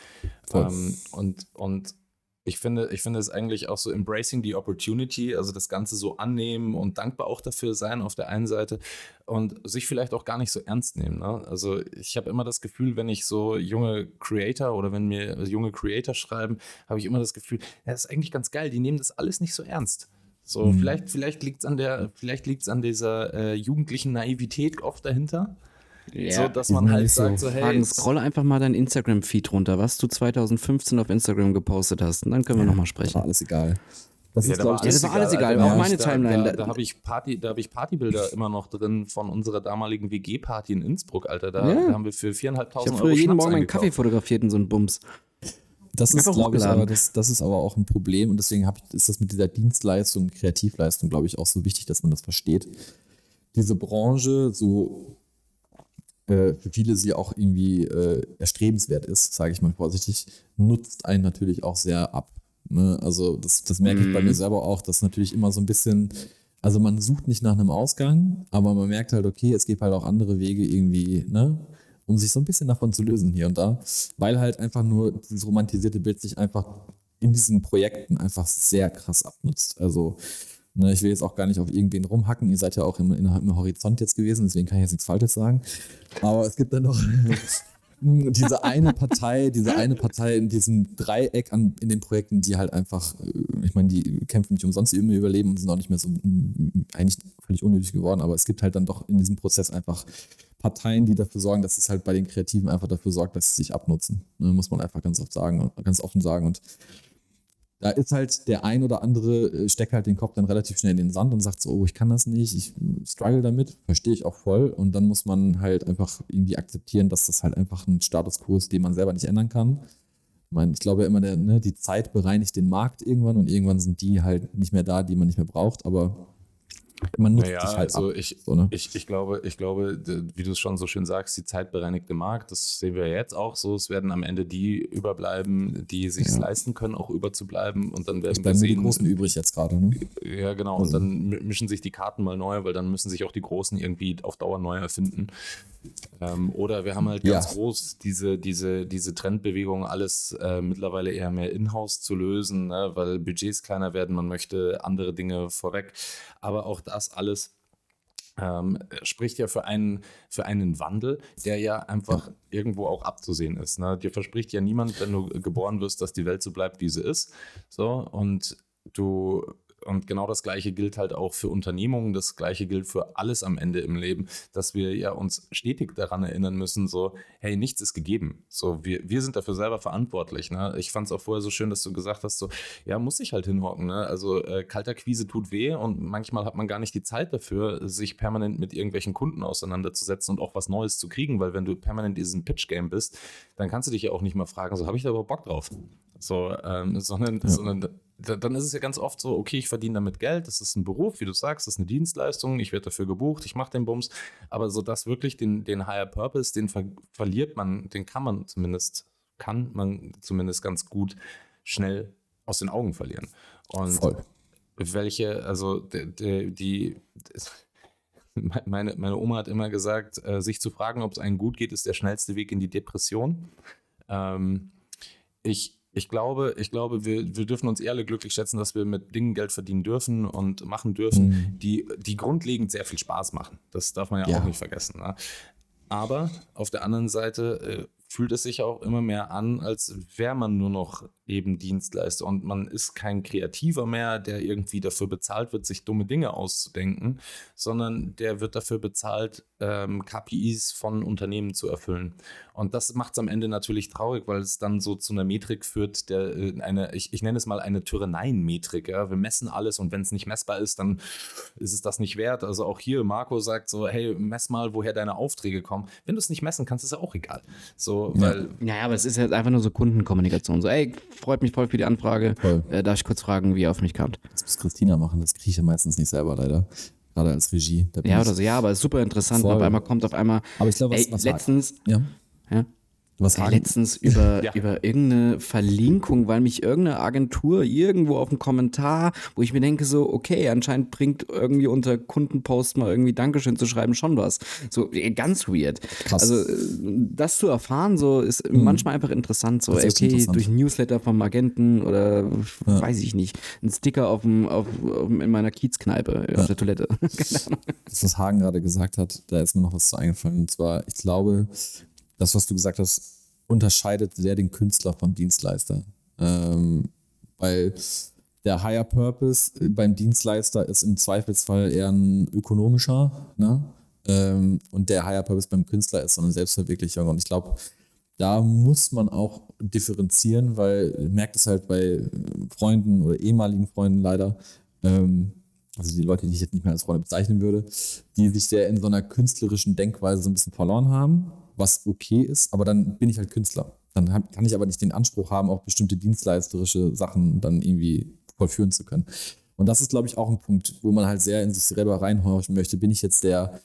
Ähm, und, und ich finde, ich finde es eigentlich auch so embracing the opportunity, also das Ganze so annehmen und dankbar auch dafür sein auf der einen Seite und sich vielleicht auch gar nicht so ernst nehmen. Ne? Also ich habe immer das Gefühl, wenn ich so junge Creator oder wenn mir junge Creator schreiben, habe ich immer das Gefühl, ja, das ist eigentlich ganz geil, die nehmen das alles nicht so ernst. So, mhm. vielleicht, vielleicht liegt es an der, vielleicht liegt es an dieser äh, jugendlichen Naivität oft dahinter. Ja. So, dass man halt sagt, so, hey. Fragen, scroll einfach mal dein Instagram-Feed runter, was du 2015 auf Instagram gepostet hast. Und dann können wir ja, nochmal sprechen. War alles egal. Das, ja, ist, da war, alles, das war alles egal, auch meine Timeline. Da, da, da habe ich, Party, hab ich Partybilder immer noch drin von unserer damaligen WG-Party in Innsbruck, Alter. Da, ja. da haben wir für 4.500 Euro Ich habe früher jeden Morgen meinen Kaffee fotografiert in so einem Bums. Das ist, glaube ich, aber, das, das ist aber auch ein Problem und deswegen ich, ist das mit dieser Dienstleistung, Kreativleistung, glaube ich, auch so wichtig, dass man das versteht. Diese Branche, so äh, für viele sie auch irgendwie äh, erstrebenswert ist, sage ich mal vorsichtig, nutzt einen natürlich auch sehr ab. Ne? Also das, das merke mm. ich bei mir mhm. selber auch, dass natürlich immer so ein bisschen, also man sucht nicht nach einem Ausgang, aber man merkt halt, okay, es gibt halt auch andere Wege irgendwie, ne? um sich so ein bisschen davon zu lösen hier und da, weil halt einfach nur dieses romantisierte Bild sich einfach in diesen Projekten einfach sehr krass abnutzt. Also Ne, ich will jetzt auch gar nicht auf irgendwen rumhacken. Ihr seid ja auch im, im Horizont jetzt gewesen, deswegen kann ich jetzt nichts Falsches sagen. Aber es gibt dann noch diese eine Partei, diese eine Partei in diesem Dreieck an, in den Projekten, die halt einfach, äh, ich meine, die kämpfen nicht umsonst immer überleben und sind auch nicht mehr so eigentlich völlig unnötig geworden, aber es gibt halt dann doch in diesem Prozess einfach Parteien, die dafür sorgen, dass es halt bei den Kreativen einfach dafür sorgt, dass sie sich abnutzen. Ne, muss man einfach ganz oft sagen, ganz offen sagen. Und da ist halt der ein oder andere, äh, steckt halt den Kopf dann relativ schnell in den Sand und sagt so, oh, ich kann das nicht, ich struggle damit, verstehe ich auch voll. Und dann muss man halt einfach irgendwie akzeptieren, dass das halt einfach ein Status quo ist, den man selber nicht ändern kann. Ich meine, ich glaube ja immer, der, ne, die Zeit bereinigt den Markt irgendwann und irgendwann sind die halt nicht mehr da, die man nicht mehr braucht, aber man nutzt naja, dich halt also ab, ich, so, ne? ich, ich, glaube, ich glaube, wie du es schon so schön sagst, die zeitbereinigte Markt, das sehen wir jetzt auch so. Es werden am Ende die überbleiben, die sich ja. leisten können, auch überzubleiben. Und dann werden wir sehen. die Großen übrig jetzt gerade, ne? Ja, genau. Also. Und dann mischen sich die Karten mal neu, weil dann müssen sich auch die Großen irgendwie auf Dauer neu erfinden. Ähm, oder wir haben halt ganz ja. groß diese, diese, diese Trendbewegung, alles äh, mittlerweile eher mehr in-house zu lösen, ne? weil Budgets kleiner werden, man möchte andere Dinge vorweg. Aber auch das alles ähm, spricht ja für einen, für einen Wandel, der ja einfach irgendwo auch abzusehen ist. Ne? Dir verspricht ja niemand, wenn du geboren wirst, dass die Welt so bleibt, wie sie ist. So, und du und genau das Gleiche gilt halt auch für Unternehmungen, das Gleiche gilt für alles am Ende im Leben, dass wir ja uns stetig daran erinnern müssen, so, hey, nichts ist gegeben. So, wir, wir sind dafür selber verantwortlich. Ne? Ich fand es auch vorher so schön, dass du gesagt hast, so, ja, muss ich halt hinhocken. Ne? Also äh, kalter Quise tut weh und manchmal hat man gar nicht die Zeit dafür, sich permanent mit irgendwelchen Kunden auseinanderzusetzen und auch was Neues zu kriegen, weil wenn du permanent in diesem Pitch-Game bist, dann kannst du dich ja auch nicht mehr fragen, so, habe ich da überhaupt Bock drauf? So, ähm, sondern, ja. sondern dann ist es ja ganz oft so, okay, ich verdiene damit Geld, das ist ein Beruf, wie du sagst, das ist eine Dienstleistung, ich werde dafür gebucht, ich mache den Bums, aber so das wirklich den, den Higher Purpose, den ver verliert man, den kann man zumindest, kann man zumindest ganz gut schnell aus den Augen verlieren. Und Voll. welche, also die, die, meine, meine Oma hat immer gesagt, äh, sich zu fragen, ob es einem gut geht, ist der schnellste Weg in die Depression. Ähm, ich, ich glaube, ich glaube, wir, wir dürfen uns alle glücklich schätzen, dass wir mit Dingen Geld verdienen dürfen und machen dürfen, mhm. die, die grundlegend sehr viel Spaß machen. Das darf man ja, ja. auch nicht vergessen. Ne? Aber auf der anderen Seite äh, fühlt es sich auch immer mehr an, als wäre man nur noch eben Dienstleister und man ist kein Kreativer mehr, der irgendwie dafür bezahlt wird, sich dumme Dinge auszudenken, sondern der wird dafür bezahlt, ähm, KPIs von Unternehmen zu erfüllen. Und das macht es am Ende natürlich traurig, weil es dann so zu einer Metrik führt, der äh, eine, ich, ich nenne es mal eine Tyranneien-Metrik. Ja? Wir messen alles und wenn es nicht messbar ist, dann ist es das nicht wert. Also auch hier, Marco sagt so, hey, mess mal, woher deine Aufträge kommen. Wenn du es nicht messen kannst, ist ja auch egal. So, weil ja, aber es ist jetzt einfach nur so Kundenkommunikation. So, ey, freut mich voll für die Anfrage. Äh, darf ich kurz fragen, wie ihr auf mich kamt? Das muss Christina machen, das kriege ich ja meistens nicht selber leider. Gerade als Regie. Ja, oder so, ja, aber es ist super interessant. Voll. Auf einmal kommt auf einmal. Aber ich glaube, was, ey, was letztens. Ja. Ja. Was Ey, letztens über, ja. über irgendeine Verlinkung, weil mich irgendeine Agentur irgendwo auf einen Kommentar, wo ich mir denke so, okay, anscheinend bringt irgendwie unter Kundenpost mal irgendwie Dankeschön zu schreiben schon was. So ganz weird. Krass. Also das zu erfahren so ist mhm. manchmal einfach interessant. So, okay, interessant. durch Newsletter vom Agenten oder ja. weiß ich nicht, ein Sticker auf dem, auf, auf in meiner Kiezkneipe ja. auf der Toilette. das, was Hagen gerade gesagt hat, da ist mir noch was zu eingefallen. Und zwar, ich glaube, das, was du gesagt hast, unterscheidet sehr den Künstler vom Dienstleister. Ähm, weil der Higher Purpose beim Dienstleister ist im Zweifelsfall eher ein ökonomischer, ne? Ähm, und der Higher Purpose beim Künstler ist so eine Selbstverwirklichung. Und ich glaube, da muss man auch differenzieren, weil merkt es halt bei Freunden oder ehemaligen Freunden leider, ähm, also die Leute, die ich jetzt nicht mehr als Freunde bezeichnen würde, die sich sehr in so einer künstlerischen Denkweise so ein bisschen verloren haben was okay ist, aber dann bin ich halt Künstler. Dann kann ich aber nicht den Anspruch haben, auch bestimmte dienstleisterische Sachen dann irgendwie vollführen zu können. Und das ist, glaube ich, auch ein Punkt, wo man halt sehr in sich selber reinhorchen möchte. Bin ich jetzt der,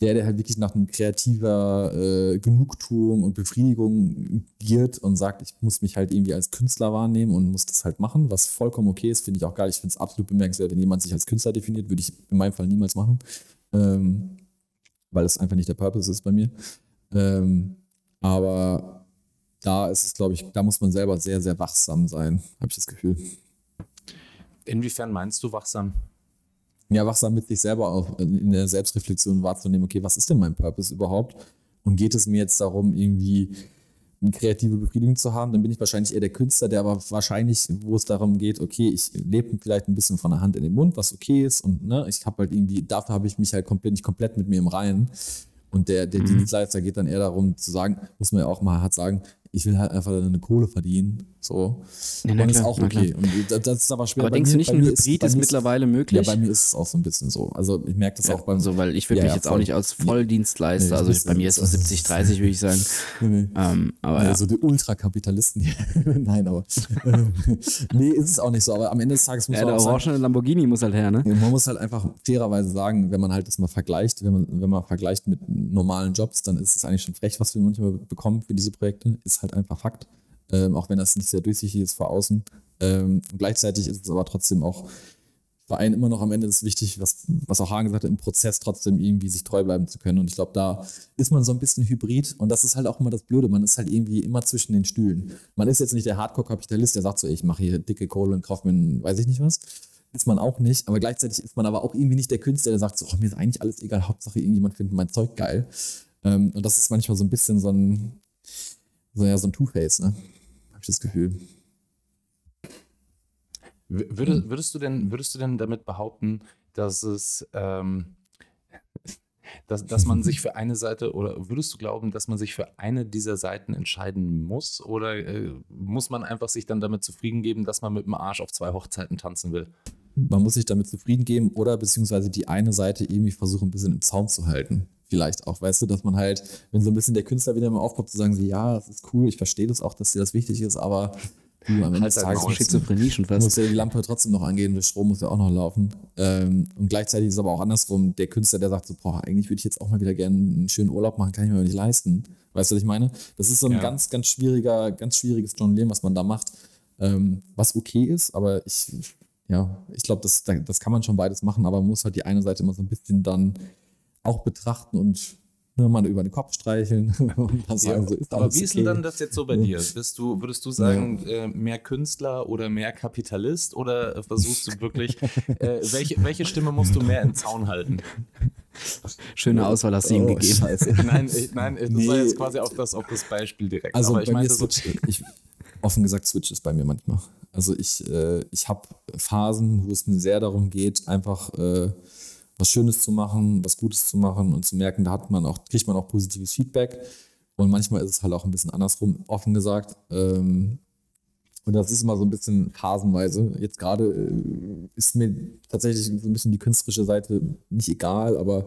der, der halt wirklich nach einem kreativer äh, Genugtuung und Befriedigung giert und sagt, ich muss mich halt irgendwie als Künstler wahrnehmen und muss das halt machen, was vollkommen okay ist, finde ich auch geil. Ich finde es absolut bemerkenswert, wenn jemand sich als Künstler definiert, würde ich in meinem Fall niemals machen, ähm, weil das einfach nicht der Purpose ist bei mir. Ähm, aber da ist es, glaube ich, da muss man selber sehr, sehr wachsam sein, habe ich das Gefühl. Inwiefern meinst du wachsam? Ja, wachsam mit sich selber auch in der Selbstreflexion wahrzunehmen, okay, was ist denn mein Purpose überhaupt? Und geht es mir jetzt darum, irgendwie eine kreative Befriedigung zu haben, dann bin ich wahrscheinlich eher der Künstler, der aber wahrscheinlich, wo es darum geht, okay, ich lebe vielleicht ein bisschen von der Hand in den Mund, was okay ist und ne, ich habe halt irgendwie, dafür habe ich mich halt komplett nicht komplett mit mir im Reinen. Und der, der mhm. Dienstleister geht dann eher darum zu sagen, muss man ja auch mal hart sagen, ich will halt einfach eine Kohle verdienen. So. Ja, und ist auch okay. Und das ist aber schwer. Aber bei denkst mir, du nicht, ein Hybrid ist, ist mittlerweile möglich? Ja, bei mir ist es auch so ein bisschen so. Also ich merke das ja, auch beim. So, weil ich würde ja, mich jetzt voll. auch nicht als Volldienstleister, nee, also bei mir ist es 70, 30, würde ich sagen. nee, ähm, aber ja. So die Ultrakapitalisten hier. Nein, aber. nee, ist es auch nicht so. Aber am Ende des Tages muss ja, man. Der orangene Lamborghini muss halt her, ne? Man muss halt einfach fairerweise sagen, wenn man halt das mal vergleicht, wenn man, wenn man vergleicht mit normalen Jobs, dann ist es eigentlich schon frech, was wir manchmal bekommen für diese Projekte. Ist halt einfach Fakt ähm, auch wenn das nicht sehr durchsichtig ist vor außen. Ähm, gleichzeitig ist es aber trotzdem auch Verein immer noch am Ende ist wichtig, was, was auch Hagen gesagt hat, im Prozess trotzdem irgendwie sich treu bleiben zu können. Und ich glaube, da ist man so ein bisschen hybrid und das ist halt auch immer das Blöde. Man ist halt irgendwie immer zwischen den Stühlen. Man ist jetzt nicht der Hardcore-Kapitalist, der sagt so, ich mache hier dicke Kohle und kaufe mir, weiß ich nicht was. Ist man auch nicht, aber gleichzeitig ist man aber auch irgendwie nicht der Künstler, der sagt so, oh, mir ist eigentlich alles egal, Hauptsache irgendjemand findet mein Zeug geil. Ähm, und das ist manchmal so ein bisschen so ein, so, ja, so ein Two-Face, ne? Habe ich das Gefühl. Würde, würdest, du denn, würdest du denn damit behaupten, dass es, ähm, dass, dass man sich für eine Seite oder würdest du glauben, dass man sich für eine dieser Seiten entscheiden muss oder äh, muss man einfach sich dann damit zufrieden geben, dass man mit dem Arsch auf zwei Hochzeiten tanzen will? Man muss sich damit zufrieden geben oder beziehungsweise die eine Seite irgendwie versuchen, ein bisschen im Zaun zu halten vielleicht auch, weißt du, dass man halt, wenn so ein bisschen der Künstler wieder mal aufkommt, zu sagen, so, ja, das ist cool, ich verstehe das auch, dass dir das wichtig ist, aber du, am Ende des Tages Schizophrenie schon fast. muss ja die Lampe trotzdem noch angehen, der Strom muss ja auch noch laufen. Ähm, und gleichzeitig ist es aber auch andersrum, der Künstler, der sagt so, boah, eigentlich würde ich jetzt auch mal wieder gerne einen schönen Urlaub machen, kann ich mir nicht leisten. Weißt du, was ich meine? Das ist so ein ja. ganz, ganz schwieriger, ganz schwieriges Jonglieren, was man da macht, ähm, was okay ist, aber ich, ja, ich glaube, das, das kann man schon beides machen, aber man muss halt die eine Seite immer so ein bisschen dann auch betrachten und ne, mal über den Kopf streicheln dann sagen, ja, so ist Aber wie ist denn dann das jetzt so bei dir? Bist du, würdest du sagen, ja. äh, mehr Künstler oder mehr Kapitalist oder versuchst du wirklich, äh, welche, welche Stimme musst du mehr im Zaun halten? Schöne Auswahl hast du ihm oh, gegeben. Scheiße. Nein, ich, nein, das nee. war jetzt quasi auf das, auf das Beispiel direkt. Also Aber ich meine, Switch, ich, offen gesagt, Switch ist bei mir manchmal. Also ich, äh, ich habe Phasen, wo es mir sehr darum geht, einfach äh, was Schönes zu machen, was Gutes zu machen und zu merken, da hat man auch, kriegt man auch positives Feedback. Und manchmal ist es halt auch ein bisschen andersrum, offen gesagt. Ähm, und das ist immer so ein bisschen phasenweise. Jetzt gerade äh, ist mir tatsächlich so ein bisschen die künstlerische Seite nicht egal, aber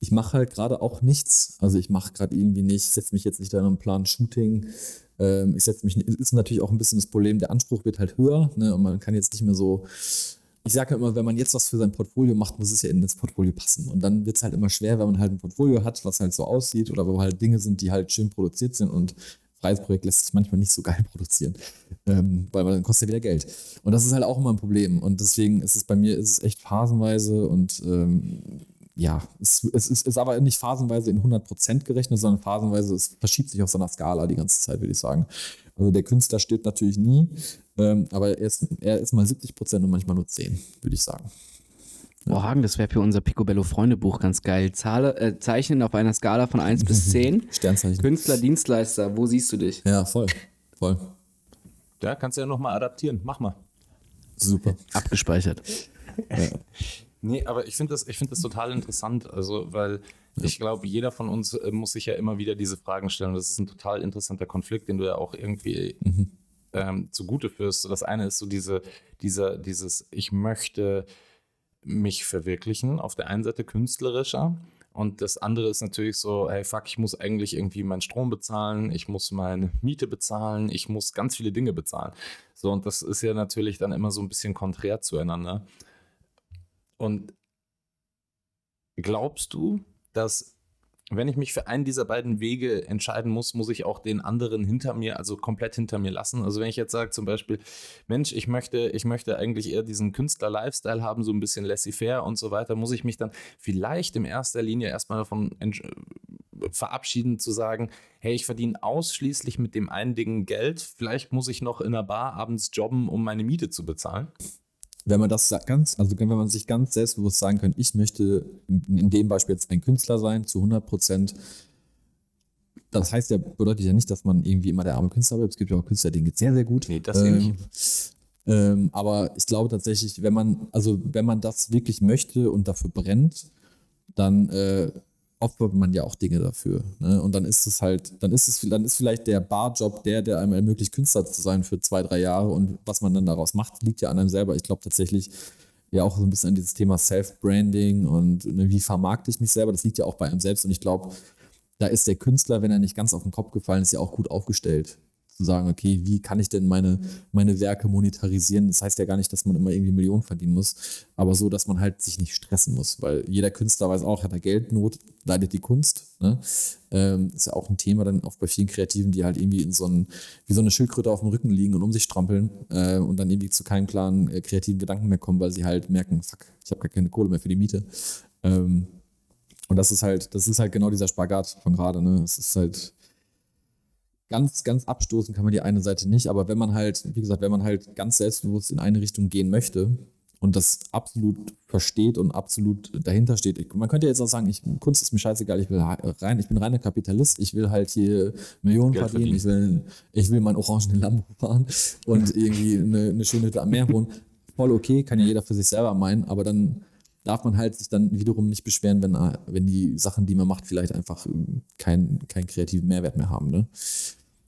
ich mache halt gerade auch nichts. Also ich mache gerade irgendwie nicht, setze mich jetzt nicht da in einen Plan Shooting. Ähm, ich setze mich, ist natürlich auch ein bisschen das Problem, der Anspruch wird halt höher ne? und man kann jetzt nicht mehr so ich sage ja immer, wenn man jetzt was für sein Portfolio macht, muss es ja in das Portfolio passen. Und dann wird es halt immer schwer, wenn man halt ein Portfolio hat, was halt so aussieht oder wo halt Dinge sind, die halt schön produziert sind und freies Projekt lässt sich manchmal nicht so geil produzieren, ähm, weil dann kostet ja wieder Geld. Und das ist halt auch immer ein Problem. Und deswegen ist es bei mir ist es echt phasenweise und ähm, ja, es, es ist, ist, aber nicht phasenweise in 100% gerechnet, sondern phasenweise, es verschiebt sich auf so einer Skala die ganze Zeit, würde ich sagen. Also der Künstler stirbt natürlich nie, ähm, aber er ist, er ist mal 70 Prozent und manchmal nur 10, würde ich sagen. Ja. Oh, Hagen, das wäre für unser Picobello Freundebuch ganz geil. Zahle, äh, zeichnen auf einer Skala von 1 bis 10. Sternzeichen. Künstler, Dienstleister, wo siehst du dich? Ja, voll. Voll. Ja, kannst du ja nochmal adaptieren. Mach mal. Super. Abgespeichert. ja. Nee, aber ich finde das, find das total interessant, also weil ja. Ich glaube, jeder von uns äh, muss sich ja immer wieder diese Fragen stellen. Das ist ein total interessanter Konflikt, den du ja auch irgendwie mhm ähm, zugute führst. Das eine ist so diese, dieser, dieses, ich möchte mich verwirklichen, auf der einen Seite künstlerischer. Und das andere ist natürlich so, hey fuck, ich muss eigentlich irgendwie meinen Strom bezahlen, ich muss meine Miete bezahlen, ich muss ganz viele Dinge bezahlen. So, und das ist ja natürlich dann immer so ein bisschen konträr zueinander. Und glaubst du, dass wenn ich mich für einen dieser beiden Wege entscheiden muss, muss ich auch den anderen hinter mir, also komplett hinter mir lassen. Also wenn ich jetzt sage zum Beispiel, Mensch, ich möchte, ich möchte eigentlich eher diesen Künstler-Lifestyle haben, so ein bisschen laissez-faire und so weiter, muss ich mich dann vielleicht in erster Linie erstmal davon verabschieden zu sagen, hey, ich verdiene ausschließlich mit dem einen Ding Geld, vielleicht muss ich noch in einer Bar abends jobben, um meine Miete zu bezahlen wenn man das ganz, also wenn man sich ganz selbstbewusst sagen kann, ich möchte in dem Beispiel jetzt ein Künstler sein, zu 100 Prozent, das heißt ja, bedeutet ja nicht, dass man irgendwie immer der arme Künstler bleibt. Es gibt ja auch Künstler, denen geht sehr, sehr gut. Nee, das ähm, nicht. Ähm, aber ich glaube tatsächlich, wenn man, also wenn man das wirklich möchte und dafür brennt, dann äh, opfert man ja auch Dinge dafür. Ne? Und dann ist es halt, dann ist es, dann ist vielleicht der Barjob der, der einem ermöglicht, Künstler zu sein für zwei, drei Jahre. Und was man dann daraus macht, liegt ja an einem selber. Ich glaube tatsächlich ja auch so ein bisschen an dieses Thema Self-Branding und ne, wie vermarkte ich mich selber. Das liegt ja auch bei einem selbst. Und ich glaube, da ist der Künstler, wenn er nicht ganz auf den Kopf gefallen ist, ja auch gut aufgestellt zu sagen, okay, wie kann ich denn meine, meine Werke monetarisieren? Das heißt ja gar nicht, dass man immer irgendwie Millionen verdienen muss, aber so, dass man halt sich nicht stressen muss, weil jeder Künstler weiß auch, hat er Geldnot, leidet die Kunst. Ne? Ähm, ist ja auch ein Thema dann auch bei vielen Kreativen, die halt irgendwie in so einen, wie so eine Schildkröte auf dem Rücken liegen und um sich strampeln äh, und dann irgendwie zu keinem klaren äh, kreativen Gedanken mehr kommen, weil sie halt merken, fuck, ich habe gar keine Kohle mehr für die Miete. Ähm, und das ist halt, das ist halt genau dieser Spagat von gerade, ne? Es ist halt, ganz, ganz abstoßen kann man die eine Seite nicht, aber wenn man halt, wie gesagt, wenn man halt ganz selbstbewusst in eine Richtung gehen möchte und das absolut versteht und absolut dahinter steht. Man könnte jetzt auch sagen, ich, Kunst ist mir scheißegal, ich will rein, ich bin reiner Kapitalist, ich will halt hier Millionen verdienen, ich will, ich will meinen orangenen Lambo fahren und irgendwie eine, eine schöne Hütte am Meer wohnen. Voll okay, kann ja jeder für sich selber meinen, aber dann darf man halt sich dann wiederum nicht beschweren, wenn, wenn die Sachen, die man macht, vielleicht einfach keinen kein kreativen Mehrwert mehr haben. Ne?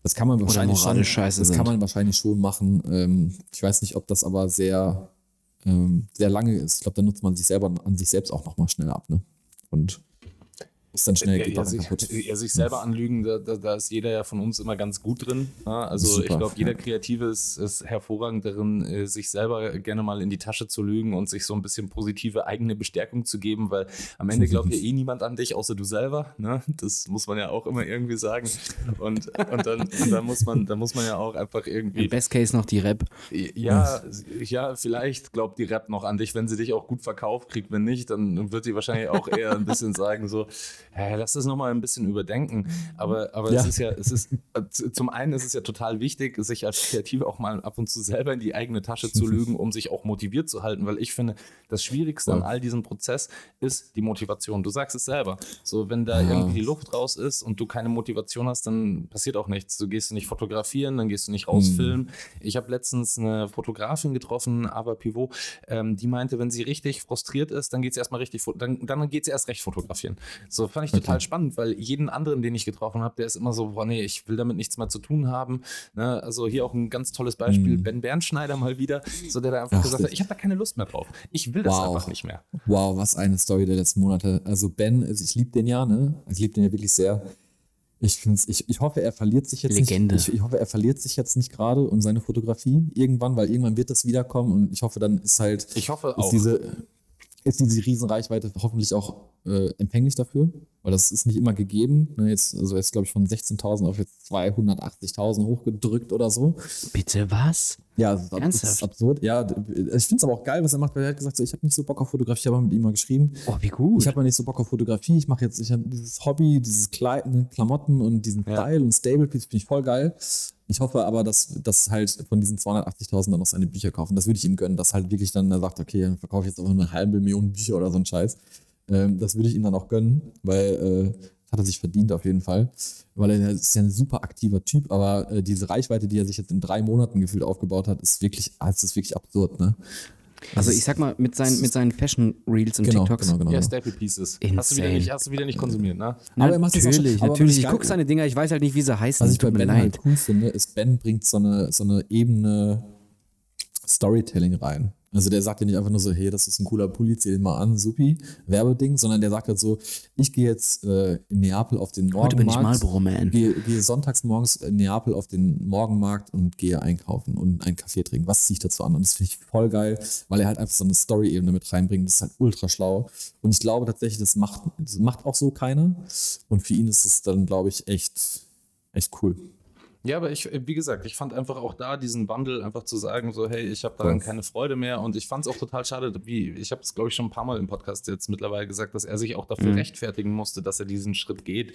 Das kann man wahrscheinlich schon. Das sind. kann man wahrscheinlich schon machen. Ähm, ich weiß nicht, ob das aber sehr, ähm, sehr lange ist. Ich glaube, da nutzt man sich selber an sich selbst auch nochmal schnell ab. Ne? Und ist dann schnell er, er, sich, er sich selber anlügen, da, da, da, ist jeder ja von uns immer ganz gut drin. Ja, also Super, ich glaube, jeder ja. Kreative ist, ist, hervorragend darin, äh, sich selber gerne mal in die Tasche zu lügen und sich so ein bisschen positive eigene Bestärkung zu geben, weil am Ende glaubt ja eh niemand an dich, außer du selber. Ne? Das muss man ja auch immer irgendwie sagen. Und, und dann, dann, muss man, dann muss man ja auch einfach irgendwie. Im Best Case noch die Rap. Ja, ja, vielleicht glaubt die Rap noch an dich, wenn sie dich auch gut verkauft kriegt. Wenn nicht, dann wird sie wahrscheinlich auch eher ein bisschen sagen, so, hey, lass das nochmal ein bisschen überdenken. Aber, aber ja. es ist ja, es ist, zum einen ist es ja total wichtig, sich als Kreativ auch mal ab und zu selber in die eigene Tasche zu lügen, um sich auch motiviert zu halten, weil ich finde, das Schwierigste an all diesem Prozess ist die Motivation. Du sagst es selber. So, wenn da ja. irgendwie die Luft raus ist und du keine Motivation hast, dann passiert auch nichts. Du gehst nicht fotografieren, dann gehst du nicht rausfilmen. Hm. Ich habe letztens eine Fotografin getroffen, Ava Pivot, ähm, die meinte, wenn sie richtig frustriert ist, dann geht sie erstmal richtig, dann, dann geht sie erst recht fotografieren. So fand ich okay. total spannend, weil jeden anderen, den ich getroffen habe, der ist immer so, boah, nee, ich will damit nichts mehr zu tun haben. Ne? Also hier auch ein ganz tolles Beispiel, mhm. Ben Bernschneider mal wieder, so der da einfach Ach, gesagt hat, ich habe da keine Lust mehr drauf. Ich will das wow. einfach nicht mehr. Wow, was eine Story der letzten Monate. Also Ben, also ich liebe den ja, ne? Ich liebe den ja wirklich sehr. Ich, find's, ich, ich hoffe, er verliert sich jetzt Legende. nicht. Ich, ich hoffe, er verliert sich jetzt nicht gerade und seine Fotografie irgendwann, weil irgendwann wird das wiederkommen und ich hoffe, dann ist halt ich hoffe ist auch. diese ist diese Riesenreichweite hoffentlich auch äh, empfänglich dafür, weil das ist nicht immer gegeben. Ne, jetzt, also jetzt glaube ich von 16.000 auf jetzt 280.000 hochgedrückt oder so. Bitte was? Ja, das Ernsthaft? ist absurd. Ja, ich finde es aber auch geil, was er macht, weil er hat gesagt, so, ich habe nicht so Bock auf Fotografie, ich habe mit ihm mal geschrieben. Oh, wie gut. Ich habe mal nicht so Bock auf Fotografie, ich mache jetzt, ich habe dieses Hobby, dieses Kleid, ne, Klamotten und diesen ja. Style und Stable Piece finde ich voll geil. Ich hoffe aber, dass, dass halt von diesen 280.000 dann noch seine Bücher kaufen. Das würde ich ihm gönnen, dass halt wirklich dann er sagt, okay, dann verkaufe ich jetzt auch eine halbe Million Bücher oder so ein Scheiß. Ähm, das würde ich ihm dann auch gönnen, weil äh, das hat er sich verdient auf jeden Fall. Weil er ist ja ein super aktiver Typ, aber äh, diese Reichweite, die er sich jetzt in drei Monaten gefühlt aufgebaut hat, ist wirklich, ah, ist wirklich absurd, ne? Also ich sag mal, mit seinen, mit seinen Fashion Reels und genau, TikToks. Genau, genau, ja, genau. Staple Pieces. Hast du, wieder nicht, hast du wieder nicht konsumiert, ne? Aber er macht natürlich, schon, natürlich. Ich gucke seine Dinger, ich weiß halt nicht, wie sie heißen. Was ich bei Ben halt cool finde, ist, Ben bringt so eine, so eine Ebene Storytelling rein. Also der sagt ja nicht einfach nur so, hey, das ist ein cooler Pulli, zieh den mal an, supi, Werbeding, sondern der sagt halt so, ich gehe jetzt äh, in Neapel auf den Morgenmarkt. Heute bin ich Marlboro-Man. Gehe, gehe sonntags morgens in Neapel auf den Morgenmarkt und gehe einkaufen und einen Kaffee trinken. Was ziehe ich dazu an? Und das finde ich voll geil, weil er halt einfach so eine Story-Ebene mit reinbringt. Das ist halt ultra schlau. Und ich glaube tatsächlich, das macht, das macht auch so keiner. Und für ihn ist es dann, glaube ich, echt, echt cool. Ja, aber ich, wie gesagt, ich fand einfach auch da diesen Wandel, einfach zu sagen, so, hey, ich habe daran keine Freude mehr. Und ich fand es auch total schade, wie, ich habe es, glaube ich, schon ein paar Mal im Podcast jetzt mittlerweile gesagt, dass er sich auch dafür mhm. rechtfertigen musste, dass er diesen Schritt geht.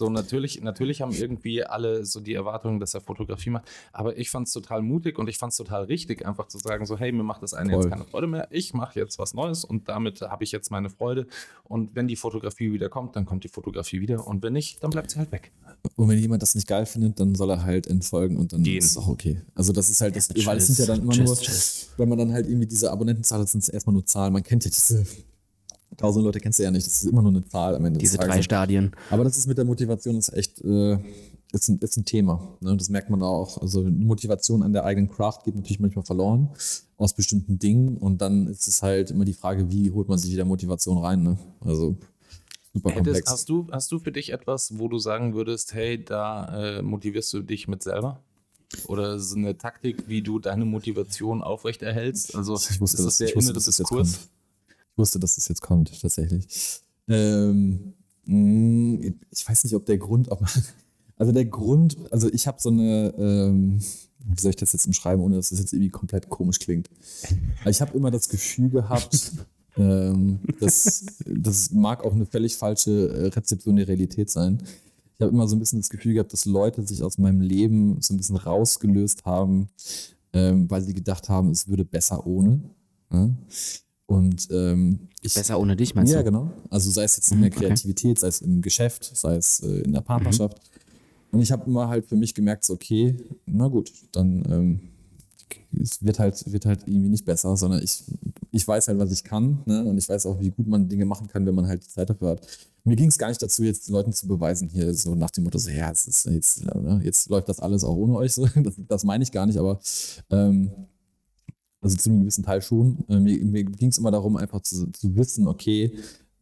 So, natürlich, natürlich haben irgendwie alle so die Erwartungen, dass er Fotografie macht. Aber ich fand es total mutig und ich fand es total richtig, einfach zu sagen, so, hey, mir macht das eine Voll. jetzt keine Freude mehr. Ich mache jetzt was Neues und damit habe ich jetzt meine Freude. Und wenn die Fotografie wieder kommt, dann kommt die Fotografie wieder. Und wenn nicht, dann bleibt sie halt weg. Und wenn jemand das nicht geil findet, dann soll er halt entfolgen und dann Gehen. ist es auch okay. Also das ist halt das, ja, weil es sind ja dann immer tschüss, nur, tschüss. wenn man dann halt irgendwie diese Abonnentenzahl hat, sind es erstmal nur Zahlen. Man kennt ja diese tausend Leute kennst du ja nicht, das ist immer nur eine Zahl am Ende. Diese drei Stadien. Aber das ist mit der Motivation ist echt, äh, ist, ein, ist ein Thema. Ne? Das merkt man auch. Also Motivation an der eigenen Craft geht natürlich manchmal verloren aus bestimmten Dingen und dann ist es halt immer die Frage, wie holt man sich wieder Motivation rein. Ne? Also super komplex. Hättest, hast, du, hast du für dich etwas, wo du sagen würdest, hey, da äh, motivierst du dich mit selber? Oder so eine Taktik, wie du deine Motivation aufrechterhältst? Also ich wusste, ist das, der innere Diskurs? Ich wusste, dass das jetzt kommt, tatsächlich. Ähm, mm, ich weiß nicht, ob der Grund, ob, also der Grund, also ich habe so eine, ähm, wie soll ich das jetzt umschreiben, ohne dass das jetzt irgendwie komplett komisch klingt. Ich habe immer das Gefühl gehabt, ähm, das, das mag auch eine völlig falsche äh, Rezeption der Realität sein. Ich habe immer so ein bisschen das Gefühl gehabt, dass Leute sich aus meinem Leben so ein bisschen rausgelöst haben, ähm, weil sie gedacht haben, es würde besser ohne. Ja? Und ähm, ich, Besser ohne dich, meinst ja, du? Ja, genau. Also sei es jetzt in der mhm, Kreativität, okay. sei es im Geschäft, sei es äh, in der Partnerschaft. Mhm. Und ich habe immer halt für mich gemerkt, so, okay, na gut, dann ähm, es wird halt, wird halt irgendwie nicht besser, sondern ich, ich weiß halt, was ich kann ne? und ich weiß auch, wie gut man Dinge machen kann, wenn man halt die Zeit dafür hat. Mir ging es gar nicht dazu, jetzt Leuten zu beweisen, hier so nach dem Motto, so, ja, ist jetzt, ne? jetzt läuft das alles auch ohne euch so. Das, das meine ich gar nicht, aber ähm, also zu einem gewissen Teil schon. Äh, mir, mir ging es immer darum, einfach zu, zu wissen, okay,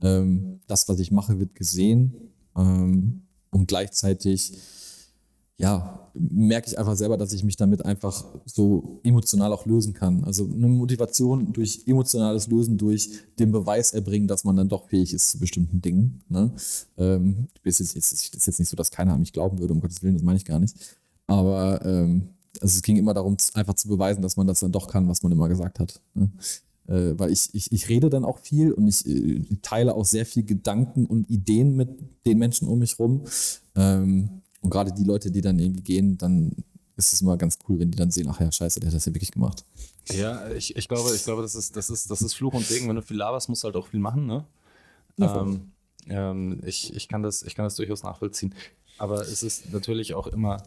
ähm, das, was ich mache, wird gesehen. Ähm, und gleichzeitig, ja, merke ich einfach selber, dass ich mich damit einfach so emotional auch lösen kann. Also eine Motivation durch emotionales Lösen, durch den Beweis erbringen, dass man dann doch fähig ist zu bestimmten Dingen. Ne? Ähm, ist, jetzt, ist, ist jetzt nicht so, dass keiner an mich glauben würde, um Gottes Willen, das meine ich gar nicht. Aber ähm, also es ging immer darum, einfach zu beweisen, dass man das dann doch kann, was man immer gesagt hat. Ne? äh, weil ich, ich, ich rede dann auch viel und ich äh, teile auch sehr viel Gedanken und Ideen mit den Menschen um mich rum. Ähm, und gerade die Leute, die dann irgendwie gehen, dann ist es immer ganz cool, wenn die dann sehen, ach ja, scheiße, der hat das ja wirklich gemacht. Ja, ich, ich glaube, ich glaube, das ist, das ist, das ist Fluch und Segen. Wenn du viel laberst, musst du halt auch viel machen, ne? Ja, ähm, ähm, ich, ich, kann das, ich kann das durchaus nachvollziehen. Aber es ist natürlich auch immer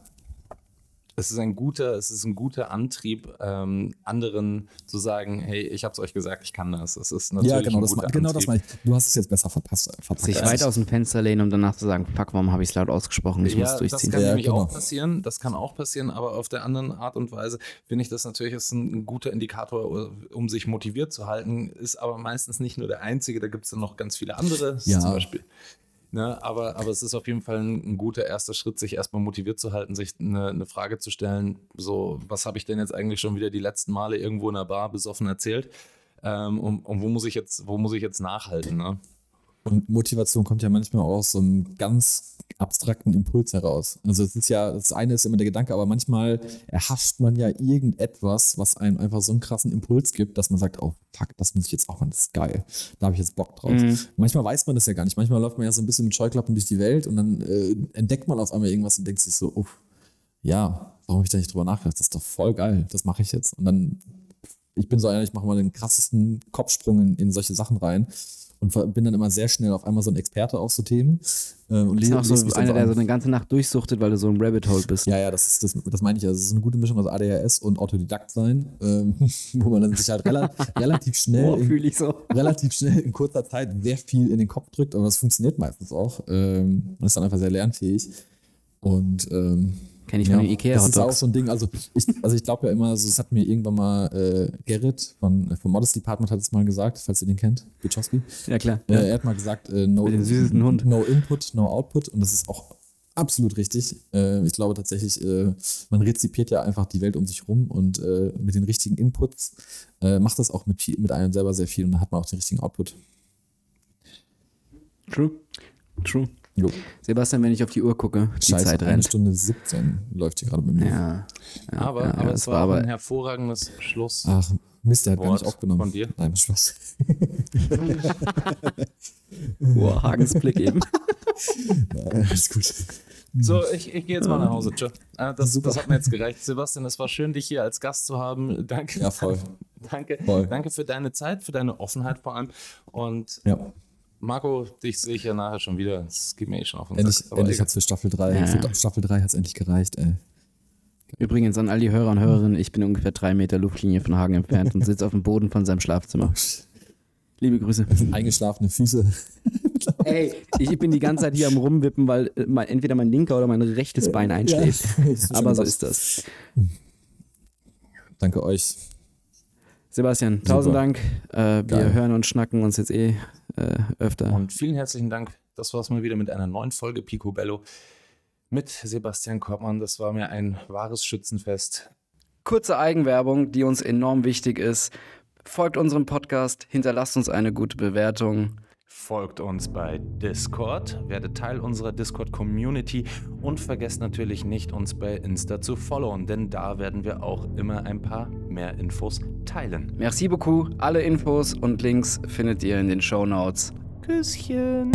es ist ein guter, es ist ein guter Antrieb, ähm, anderen zu sagen, hey, ich habe es euch gesagt, ich kann das. Es ist natürlich ja, genau, ein das, genau das meine ich. Du hast es jetzt besser verpasst. verpasst. Sich weit aus dem Fenster lehnen, um danach zu sagen, fuck, warum habe ich es laut ausgesprochen? Ich ja, muss durchziehen. Das kann ja, nämlich genau. auch passieren. Das kann auch passieren, aber auf der anderen Art und Weise finde ich das natürlich ist ein, ein guter Indikator, um sich motiviert zu halten. Ist aber meistens nicht nur der einzige. Da gibt es dann noch ganz viele andere. Ja. Zum Beispiel Ne, aber, aber es ist auf jeden Fall ein, ein, guter erster Schritt, sich erstmal motiviert zu halten, sich eine, eine Frage zu stellen, so, was habe ich denn jetzt eigentlich schon wieder die letzten Male irgendwo in der Bar besoffen erzählt? Ähm, und, und, wo muss ich jetzt, wo muss ich jetzt nachhalten? Ne? Und Motivation kommt ja manchmal auch aus so einem ganz abstrakten Impuls heraus. Also es ist ja, das eine ist immer der Gedanke, aber manchmal erhascht man ja irgendetwas, was einem einfach so einen krassen Impuls gibt, dass man sagt, oh fuck, das muss ich jetzt auch machen, das ist geil. Da habe ich jetzt Bock drauf. Mhm. Manchmal weiß man das ja gar nicht. Manchmal läuft man ja so ein bisschen mit Scheuklappen durch die Welt und dann äh, entdeckt man auf einmal irgendwas und denkt sich so, oh, ja, warum habe ich da nicht drüber nachgedacht? Das ist doch voll geil, das mache ich jetzt. Und dann, ich bin so einer, ich mache mal den krassesten Kopfsprung in, in solche Sachen rein und bin dann immer sehr schnell auf einmal so ein Experte auf so Themen. Äh, und lese, auch so einer, der so eine ganze Nacht durchsuchtet, weil du so ein Rabbit Hole bist. Ja, ja, das, ist, das, das meine ich. Also, es ist eine gute Mischung aus ADHS und Autodidakt sein, ähm, wo man dann sich halt rela relativ schnell, oh, in, so. relativ schnell in kurzer Zeit sehr viel in den Kopf drückt. Aber das funktioniert meistens auch. Ähm, man ist dann einfach sehr lernfähig. Und ähm, Kenne ich ja, von den Ikea Das ist auch so ein Ding. Also ich, also ich glaube ja immer, also das hat mir irgendwann mal äh, Gerrit von, äh, vom Modest Department hat es mal gesagt, falls ihr den kennt, Bichowski. Ja, klar. Äh, er hat mal gesagt, äh, no, Hund. no Input, no Output. Und das ist auch absolut richtig. Äh, ich glaube tatsächlich, äh, man rezipiert ja einfach die Welt um sich rum und mit den richtigen Inputs macht das auch mit, viel, mit einem selber sehr viel und dann hat man auch den richtigen Output. True. True. Jo. Sebastian, wenn ich auf die Uhr gucke, die Scheiße, Zeit eine rennt. Stunde 17 läuft hier gerade bei mir. Ja, ja aber, ja, aber es war, aber ein hervorragendes Schluss. Ach, Mist, der hat gar nicht aufgenommen. Von dir? Nein, Schluss. Boah, Hagens Blick eben. Nein, alles gut. So, ich, ich gehe jetzt mal nach Hause. Tschö. Ah, das, das hat mir jetzt gereicht. Sebastian, es war schön, dich hier als Gast zu haben. Danke. Ja, voll. Danke, voll. danke für deine Zeit, für deine Offenheit vor allem. Und ja. Marco, dich sehe ich ja nachher schon wieder. Das geht mir eh schon auf den Endlich, Sack, endlich hat es für Staffel 3. Ja. Für Staffel 3 hat es endlich gereicht, ey. Übrigens an all die Hörer und Hörerinnen, ich bin ungefähr drei Meter Luftlinie von Hagen entfernt und sitze auf dem Boden von seinem Schlafzimmer. Liebe Grüße. Eingeschlafene Füße. Ey, ich bin die ganze Zeit hier am Rumwippen, weil äh, entweder mein linker oder mein rechtes Bein einschläft. Ja, Aber so ist das. Danke euch. Sebastian, tausend Dank. Äh, wir Geil. hören und schnacken uns jetzt eh äh, öfter. Und vielen herzlichen Dank. Das war es mal wieder mit einer neuen Folge Picobello mit Sebastian Koppmann. Das war mir ein wahres Schützenfest. Kurze Eigenwerbung, die uns enorm wichtig ist. Folgt unserem Podcast, hinterlasst uns eine gute Bewertung. Folgt uns bei Discord, werdet Teil unserer Discord-Community und vergesst natürlich nicht, uns bei Insta zu followen, denn da werden wir auch immer ein paar mehr Infos teilen. Merci beaucoup. Alle Infos und Links findet ihr in den Show Notes. Küsschen.